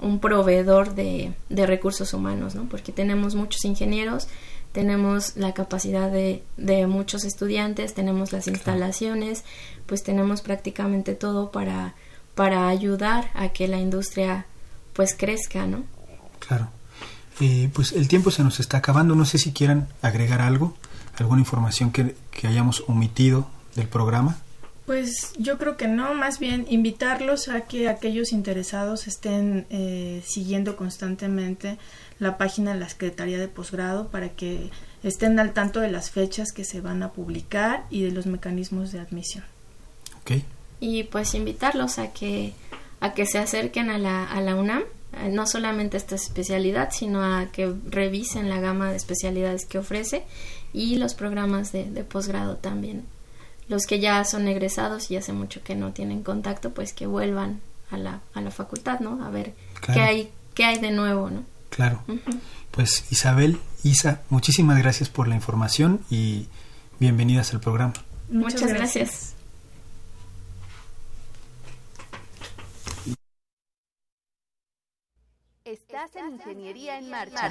un proveedor de, de, recursos humanos, ¿no? Porque tenemos muchos ingenieros, tenemos la capacidad de, de muchos estudiantes, tenemos las instalaciones, pues tenemos prácticamente todo para, para ayudar a que la industria pues crezca, ¿no? Claro. Eh, pues el tiempo se nos está acabando, no sé si quieran agregar algo, alguna información que, que hayamos omitido del programa. Pues yo creo que no, más bien invitarlos a que aquellos interesados estén eh, siguiendo constantemente la página de la Secretaría de Posgrado para que estén al tanto de las fechas que se van a publicar y de los mecanismos de admisión. Okay. Y pues invitarlos a que a que se acerquen a la, a la UNAM, eh, no solamente a esta especialidad, sino a que revisen la gama de especialidades que ofrece y los programas de, de posgrado también los que ya son egresados y hace mucho que no tienen contacto, pues que vuelvan a la, a la facultad, ¿no? A ver qué hay qué hay de nuevo, ¿no? Claro. Pues Isabel, Isa, muchísimas gracias por la información y bienvenidas al programa. Muchas, gracias. Estás en Ingeniería en Marcha.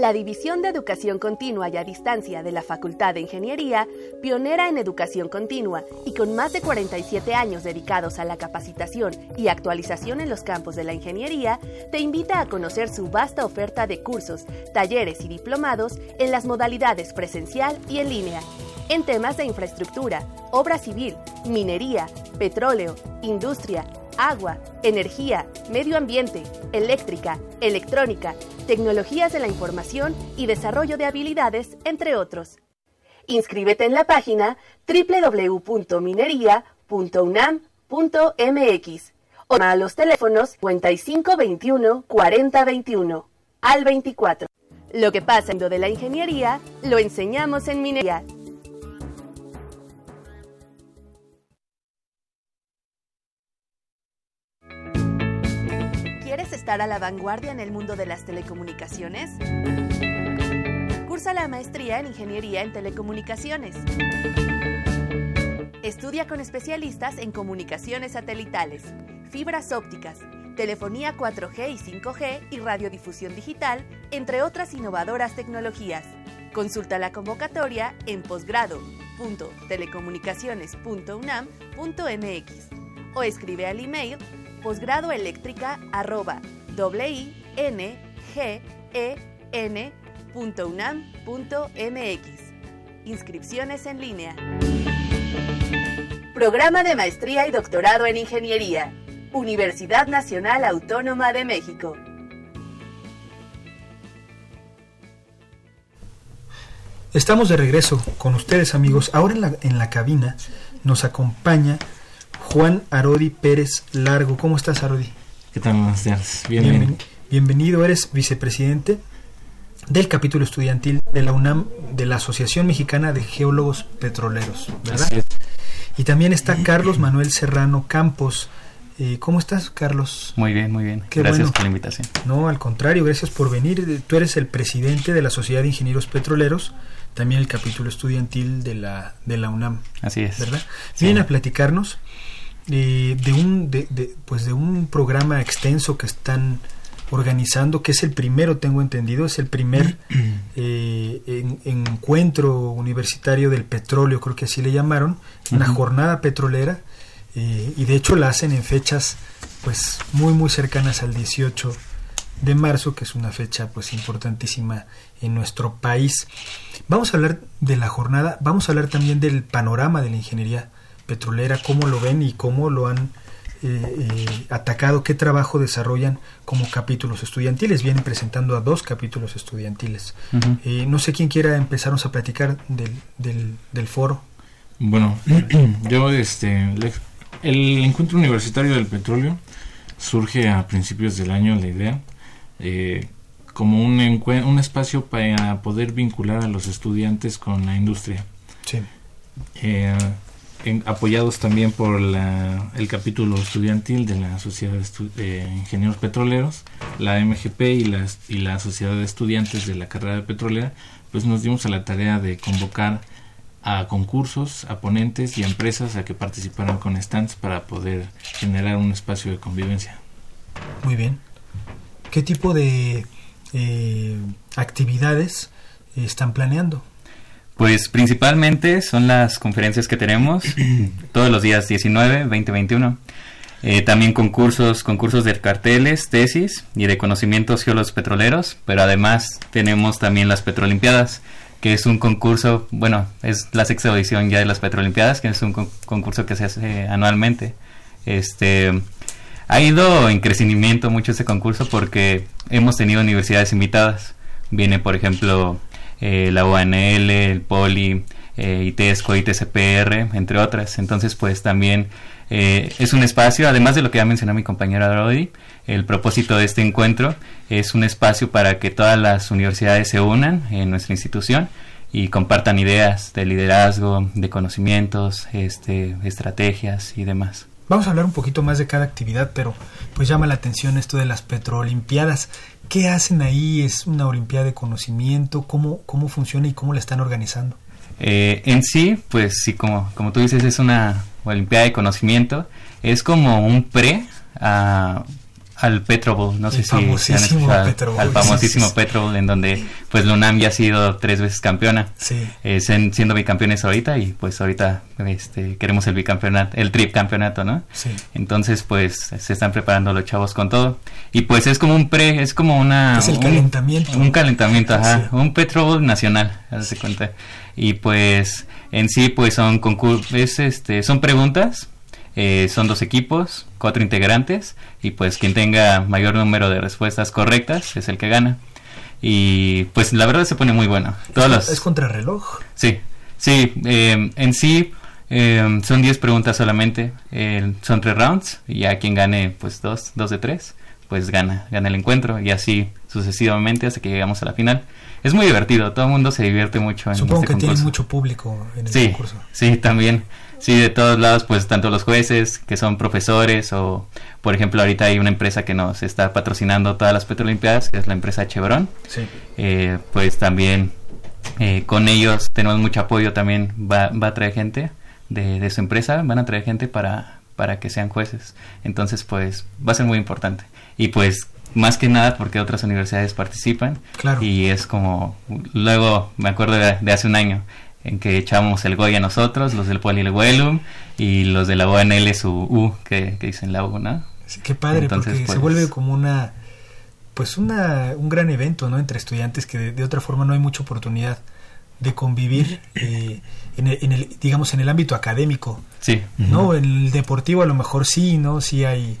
la División de Educación Continua y a Distancia de la Facultad de Ingeniería, pionera en educación continua y con más de 47 años dedicados a la capacitación y actualización en los campos de la ingeniería, te invita a conocer su vasta oferta de cursos, talleres y diplomados en las modalidades presencial y en línea, en temas de infraestructura, obra civil, minería, petróleo, industria, agua, energía, medio ambiente, eléctrica, electrónica, tecnologías de la información y desarrollo de habilidades, entre otros. Inscríbete en la página www.minería.unam.mx o a los teléfonos 5521 4021 al 24. Lo que pasa en lo de la ingeniería, lo enseñamos en minería. Estar a la vanguardia en el mundo de las telecomunicaciones? Cursa la maestría en Ingeniería en Telecomunicaciones. Estudia con especialistas en comunicaciones satelitales, fibras ópticas, telefonía 4G y 5G y radiodifusión digital, entre otras innovadoras tecnologías. Consulta la convocatoria en posgrado.telecomunicaciones.unam.mx o escribe al email posgradoeléctrica.wingen.unam.mx. Inscripciones en línea. Programa de Maestría y Doctorado en Ingeniería. Universidad Nacional Autónoma de México. Estamos de regreso con ustedes amigos. Ahora en la, en la cabina nos acompaña Juan Arodi Pérez Largo. ¿Cómo estás Arodi? ¿Qué tal? Buenos días. Bien, Bienven- bien. Bienvenido, eres vicepresidente del capítulo estudiantil de la UNAM de la Asociación Mexicana de Geólogos Petroleros, ¿verdad? Así es. Y también está Carlos Manuel Serrano Campos. Eh, ¿Cómo estás, Carlos? Muy bien, muy bien. Qué Gracias bueno. por la invitación. No, al contrario, gracias por venir. Tú eres el presidente de la Sociedad de Ingenieros Petroleros, también el capítulo estudiantil de la, de la UNAM, Así es. ¿verdad? Sí. Vienen a platicarnos eh, de un de, de- pues de un programa extenso que están organizando, que es el primero, tengo entendido, es el primer eh, en- encuentro universitario del petróleo, creo que así le llamaron, una Ujú. jornada petrolera, eh, y de hecho la hacen en fechas pues muy muy cercanas al 18 de marzo, que es una fecha pues importantísima en nuestro país. Vamos a hablar de la jornada, vamos a hablar también del panorama de la ingeniería petrolera, cómo lo ven y cómo lo han eh, eh, atacado, qué trabajo desarrollan como capítulos estudiantiles. Vienen presentando a dos capítulos estudiantiles. Eh, no sé quién quiera empezarnos a platicar del, del, del foro. Bueno, yo, este, le- el encuentro universitario del petróleo surge a principios del año, la idea, eh, como un, un espacio para poder vincular a los estudiantes con la industria. Sí. eh, apoyados también por la- el capítulo estudiantil de la Sociedad de, de Ingenieros Petroleros, la MGP y, las, y la Sociedad de Estudiantes de la carrera petrolera, pues nos dimos a la tarea de convocar a concursos, a ponentes y a empresas a que participaran con stands para poder generar un espacio de convivencia. Muy bien. ¿Qué tipo de eh, actividades están planeando? Pues principalmente son las conferencias que tenemos todos los días 19, 20, 21. Eh, también concursos, concursos de carteles, tesis y de conocimientos geólogos petroleros, pero además tenemos también las Petrolimpiadas, que es un concurso, bueno, es la sexta edición ya de las Petrolimpiadas, que es un con- concurso que se hace anualmente. Este ha ido en crecimiento mucho este concurso porque hemos tenido universidades invitadas. Viene, por ejemplo, eh, la UANL, el POLI, eh, ITESCO, ITCPR, entre otras. Entonces, pues también eh, es un espacio, además de lo que ya mencionó mi compañera Rodi, el propósito de este encuentro es un espacio para que todas las universidades se unan en nuestra institución y compartan ideas de liderazgo, de conocimientos, este, estrategias y demás. Vamos a hablar un poquito más de cada actividad, pero pues llama la atención esto de las petroolimpiadas. ¿Qué hacen ahí? ¿Es una olimpiada de conocimiento? ¿Cómo, cómo funciona y cómo la están organizando? Eh, en sí, pues sí, como, como tú dices, es una Olimpiada de Conocimiento. Es como un pre a- al Petro Bowl. No El sé si, han escuchado al sí, famosísimo sí, sí. Petro Bowl, en donde pues la UNAM ya ha sido tres veces campeona. Sí. Eh, siendo bicampeones ahorita y pues ahorita este, queremos el bicampeonato, el tricampeonato, ¿no? Sí. Entonces, pues se están preparando los chavos con todo. Y pues es como un pre, es como una. Es el un- calentamiento. Un calentamiento, ajá. Sí. Un Petro Bowl nacional, hazte cuenta. Y pues en sí, pues son concur es, este, son preguntas. Eh, son dos equipos, cuatro integrantes. Y pues quien tenga mayor número de respuestas correctas es el que gana. Y pues la verdad se pone muy bueno. Todos los, Es contrarreloj. Sí, sí, eh, en sí eh, son 10 preguntas solamente, eh, son tres rounds y ya quien gane pues dos, dos de tres, pues gana, gana el encuentro y así sucesivamente hasta que llegamos a la final. Es muy divertido, todo el mundo se divierte mucho en Supongo este que tiene mucho público en el Sí, concurso. sí, también. Sí, de todos lados, pues tanto los jueces que son profesores o, por ejemplo, ahorita hay una empresa que nos está patrocinando todas las Petrolimpiadas, que es la empresa Chevron. Sí. Eh, pues también eh, con ellos tenemos mucho apoyo también va, va a traer gente de, de su empresa van a traer gente para para que sean jueces entonces pues va a ser muy importante y pues más que nada porque otras universidades participan Claro. y es como luego me acuerdo de, de hace un año en que echamos el Goya nosotros los del Polilhuelum y los de la ONL su U que, que dicen la U ¿no? Sí, qué padre, Entonces, porque se pues- vuelve como una, pues una, un gran evento, ¿no? Entre estudiantes que de, de otra forma no hay mucha oportunidad de convivir eh, en, el, en el, digamos, en el ámbito académico, sí ¿no? En el deportivo a lo mejor sí, ¿no? Sí hay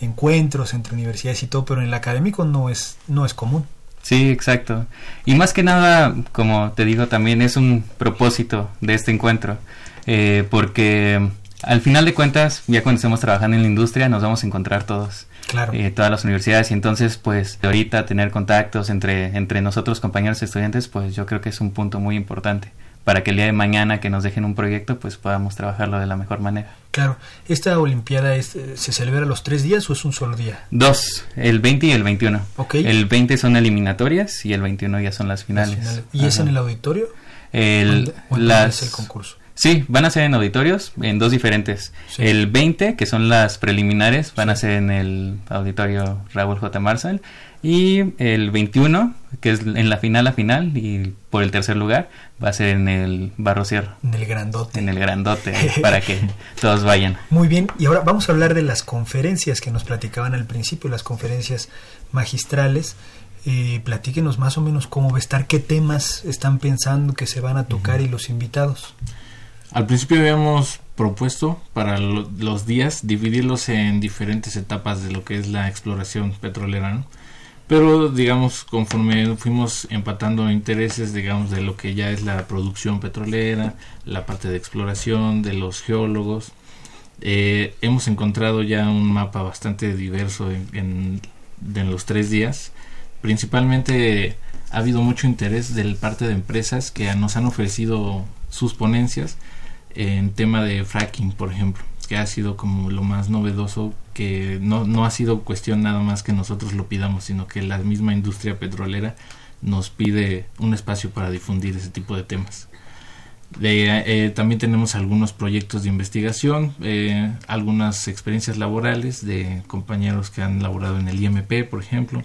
encuentros entre universidades y todo, pero en el académico no es, no es común. Sí, exacto. Y más que nada, como te digo, también es un propósito de este encuentro, eh, porque al final de cuentas, ya cuando estemos trabajando en la industria, nos vamos a encontrar todos. Claro. Eh, todas las universidades y entonces pues ahorita tener contactos entre, entre nosotros compañeros estudiantes pues yo creo que es un punto muy importante para que el día de mañana que nos dejen un proyecto pues podamos trabajarlo de la mejor manera. Claro, ¿esta Olimpiada es, se celebra los tres días o es un solo día? Dos, el 20 y el 21. Ok. El 20 son eliminatorias y el 21 ya son las finales. Las finales. ¿Y es en el auditorio? El, ¿O en las, es el concurso? Sí, van a ser en auditorios, en dos diferentes. Sí. El 20, que son las preliminares, van Sí. a ser en el auditorio Raúl J. Marshall. Y el 21, que es en la final a final, y por el tercer lugar, va a ser en el Barro Sierra, En el grandote. en el grandote, para que todos vayan. Muy bien, y ahora vamos a hablar de las conferencias que nos platicaban al principio, las conferencias magistrales. Eh, platíquenos más o menos cómo va a estar, qué temas están pensando que se van a tocar y los invitados. Al principio habíamos propuesto para lo- los días dividirlos en diferentes etapas de lo que es la exploración petrolera, ¿no? Pero digamos, conforme fuimos empatando intereses, digamos, de lo que ya es la producción petrolera, la parte de exploración, de los geólogos, eh, hemos encontrado ya un mapa bastante diverso en, en- en los tres días. Principalmente ha habido mucho interés de parte de empresas que nos han ofrecido sus ponencias en tema de fracking, por ejemplo, que ha sido como lo más novedoso, que no, no ha sido cuestión nada más que nosotros lo pidamos, sino que la misma industria petrolera nos pide un espacio para difundir ese tipo de temas. Eh, también tenemos algunos proyectos de investigación, eh, algunas experiencias laborales de compañeros que han laborado en el IMP, por ejemplo,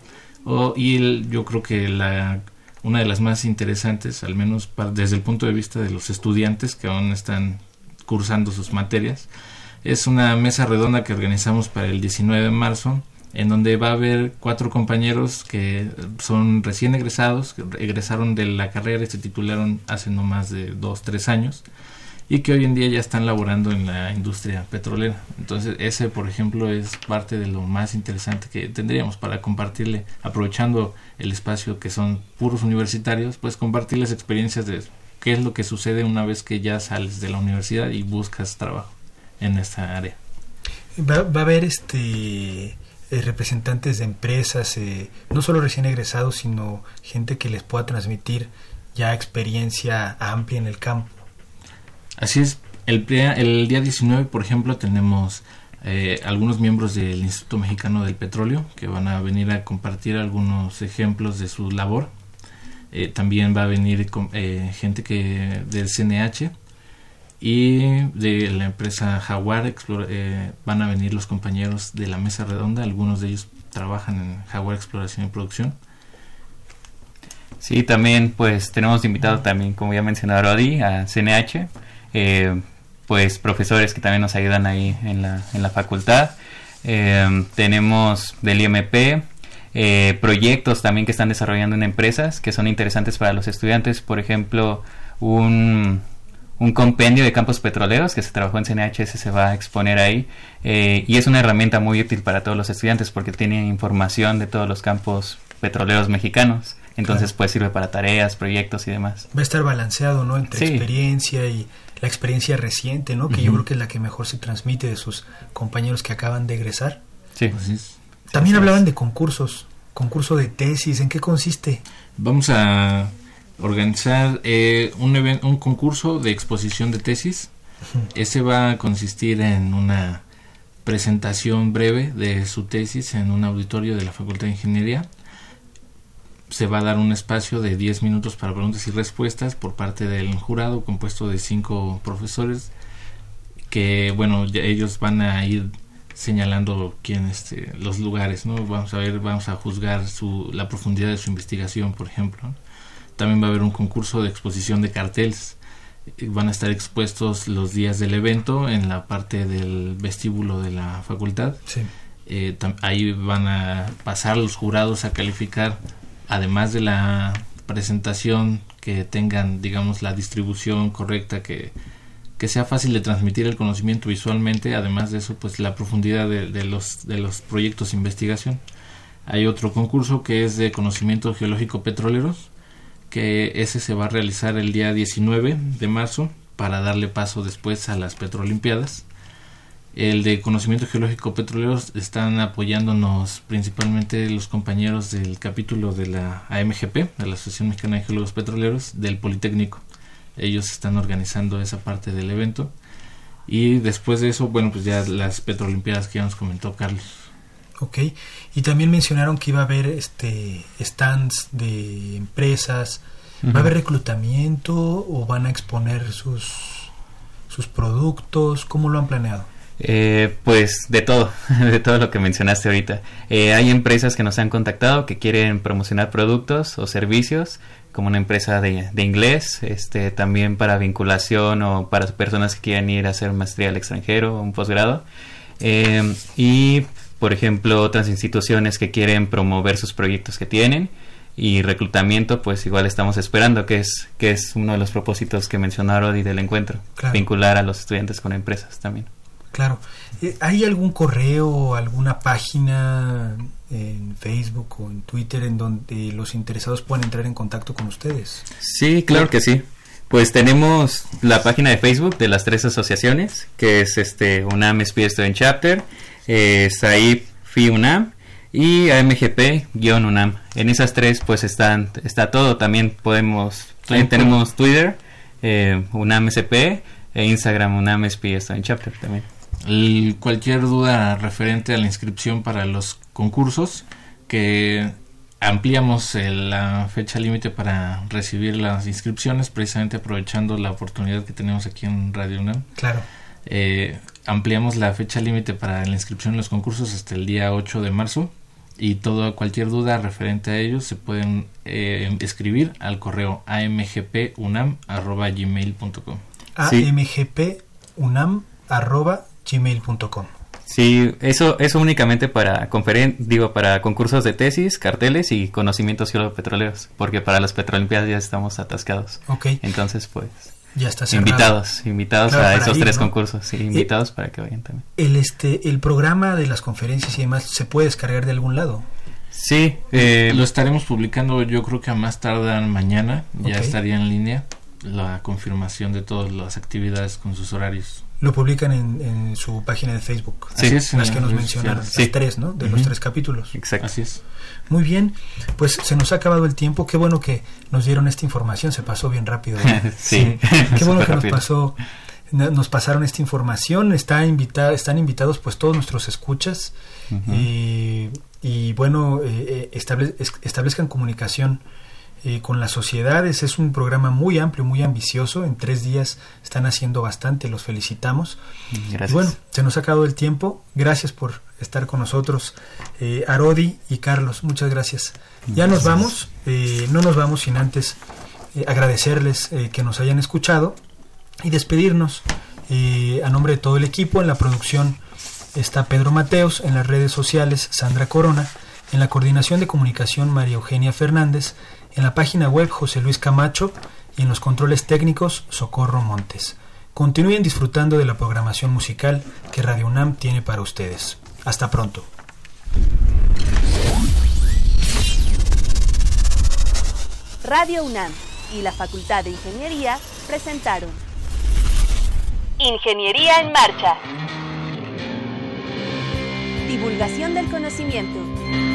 y yo creo que la, una de las más interesantes, al menos desde el punto de vista de los estudiantes que aún están cursando sus materias, es una mesa redonda que organizamos para el 19 de marzo, en donde va a haber cuatro compañeros que son recién egresados, que egresaron de la carrera y se titularon hace no más de dos, tres años, y que hoy en día ya están laborando en la industria petrolera. Entonces ese, por ejemplo, es parte de lo más interesante que tendríamos para compartirle, aprovechando el espacio que son puros universitarios, pues compartirles experiencias de qué es lo que sucede una vez que ya sales de la universidad y buscas trabajo en esta área. Va, va a haber este eh, representantes de empresas, eh, no solo recién egresados, sino gente que les pueda transmitir ya experiencia amplia en el campo. Así es, el, el día 19, por ejemplo, tenemos eh, algunos miembros del Instituto Mexicano del Petróleo que van a venir a compartir algunos ejemplos de su labor. Eh, también va a venir gente que del CNH y de la empresa Jaguar Explora- eh, van a venir los compañeros de la mesa redonda, algunos de ellos trabajan en Jaguar Exploración y Producción. Sí, también pues tenemos invitado también, como ya mencionó Rodi, a CNH, eh, pues profesores que también nos ayudan ahí en la, en la facultad. Eh, tenemos del IMP, proyectos también que están desarrollando en empresas que son interesantes para los estudiantes, por ejemplo, un, un compendio de campos petroleros que se trabajó en CNH, ese se va a exponer ahí eh, y es una herramienta muy útil para todos los estudiantes porque tiene información de todos los campos petroleros mexicanos. Entonces Claro. pues sirve para tareas, proyectos y demás. Va a estar balanceado, ¿no? Entre Sí. experiencia y la experiencia reciente, ¿no? Que yo creo que es la que mejor se transmite de sus compañeros que acaban de egresar. Sí. Así es. También hablaban es. de concursos, concurso de tesis, ¿en qué consiste? Vamos a organizar eh, un, un concurso de exposición de tesis. Ese va a consistir en una presentación breve de su tesis en un auditorio de la Facultad de Ingeniería. Se va a dar un espacio de 10 minutos para preguntas y respuestas por parte del jurado compuesto de cinco profesores que, bueno, ya ellos van a ir señalando quién este los lugares no vamos a ver vamos a juzgar su la profundidad de su investigación por ejemplo. También va a haber un concurso de exposición de carteles Eh, van a estar expuestos los días del evento en la parte del vestíbulo de la facultad Sí. Eh, ahí van a pasar los jurados a calificar además de la presentación que tengan digamos la distribución correcta que que sea fácil de transmitir el conocimiento visualmente, además de eso, pues la profundidad de, de los, de los proyectos de investigación. Hay otro concurso que es de conocimiento geológico petroleros, que ese se va a realizar el día 19 de marzo para darle paso después a las Petrolimpiadas. El de conocimiento geológico petroleros están apoyándonos principalmente los compañeros del capítulo de la AMGP, de la Asociación Mexicana de Geólogos Petroleros, del Politécnico. Ellos están organizando esa parte del evento. Y después de eso, bueno, pues ya las Petrolimpiadas que ya nos comentó Carlos. Ok, y también mencionaron que iba a haber este stands de empresas, ¿va a haber reclutamiento o van a exponer sus, sus productos? ¿Cómo lo han planeado? Eh, pues de todo, de todo lo que mencionaste ahorita. Eh, hay empresas que nos han contactado que quieren promocionar productos o servicios, como una empresa de, de inglés, este, también para vinculación o para personas que quieran ir a hacer maestría al extranjero o un posgrado. Eh, y, por ejemplo, otras instituciones que quieren promover sus proyectos que tienen y reclutamiento, pues igual estamos esperando, que es, que es uno de los propósitos que mencionaron y del encuentro, vincular a los estudiantes con empresas también. Claro. Eh, ¿Hay algún correo, alguna página en Facebook o en Twitter en donde los interesados puedan entrar en contacto con ustedes? Sí, claro que sí. Pues tenemos la página de Facebook de las tres asociaciones, que es este UNAM Speed Student Chapter, eh, SAIP FI UNAM y AMGP-UNAM. En esas tres pues están está todo. También podemos, también tenemos Twitter, eh, UNAM SP e Instagram UNAM Speed Student Chapter también cualquier duda referente a la inscripción para los concursos, que ampliamos la fecha límite para recibir las inscripciones, precisamente aprovechando la oportunidad que tenemos aquí en Radio UNAM. Claro. Eh, ampliamos la fecha límite para la inscripción en los concursos hasta el día 8 de marzo y toda cualquier duda referente a ellos se pueden eh, escribir al correo amgpunam@gmail.com. amgpunam@ gmail.com. Sí, eso, eso únicamente para conferen digo, para concursos de tesis, carteles y conocimientos geopetroleros, porque para las petrolimpiadas ya estamos atascados. Ok. Entonces, pues, ya está invitados, invitados a esos tres concursos, sí, invitados para que vayan también. El este, el programa de las conferencias y demás se puede descargar de algún lado. Sí, eh, lo estaremos publicando yo creo que a más tardar mañana, ya estaría en línea la confirmación de todas las actividades con sus horarios. Lo publican en, su página de Facebook. Sí, es, las que nos mencionaron, las tres, ¿no? De los tres capítulos. Exacto. Así es. Muy bien, pues se nos ha acabado el tiempo. Qué bueno que nos dieron esta información, se pasó bien rápido. sí. Qué bueno que nos pasó, nos pasaron esta información. Está invita, están invitados pues todos nuestros escuchas y, bueno, eh, eh establezcan comunicación eh, con las sociedades. Es un programa muy amplio, muy ambicioso. En tres días están haciendo bastante, los felicitamos. Gracias. bueno, se nos ha acabado el tiempo. Gracias por estar con nosotros, eh, Arodi y Carlos. Muchas gracias. Ya nos vamos, eh, no nos vamos sin antes agradecerles que nos hayan escuchado y despedirnos. a nombre de todo el equipo, en la producción está Pedro Mateos, en las redes sociales Sandra Corona, en la coordinación de comunicación María Eugenia Fernández, en la página web José Luis Camacho y en los controles técnicos Socorro Montes. Continúen disfrutando de la programación musical que Radio UNAM tiene para ustedes. Hasta pronto. Radio UNAM y la Facultad de Ingeniería presentaron Ingeniería en Marcha. Divulgación del conocimiento.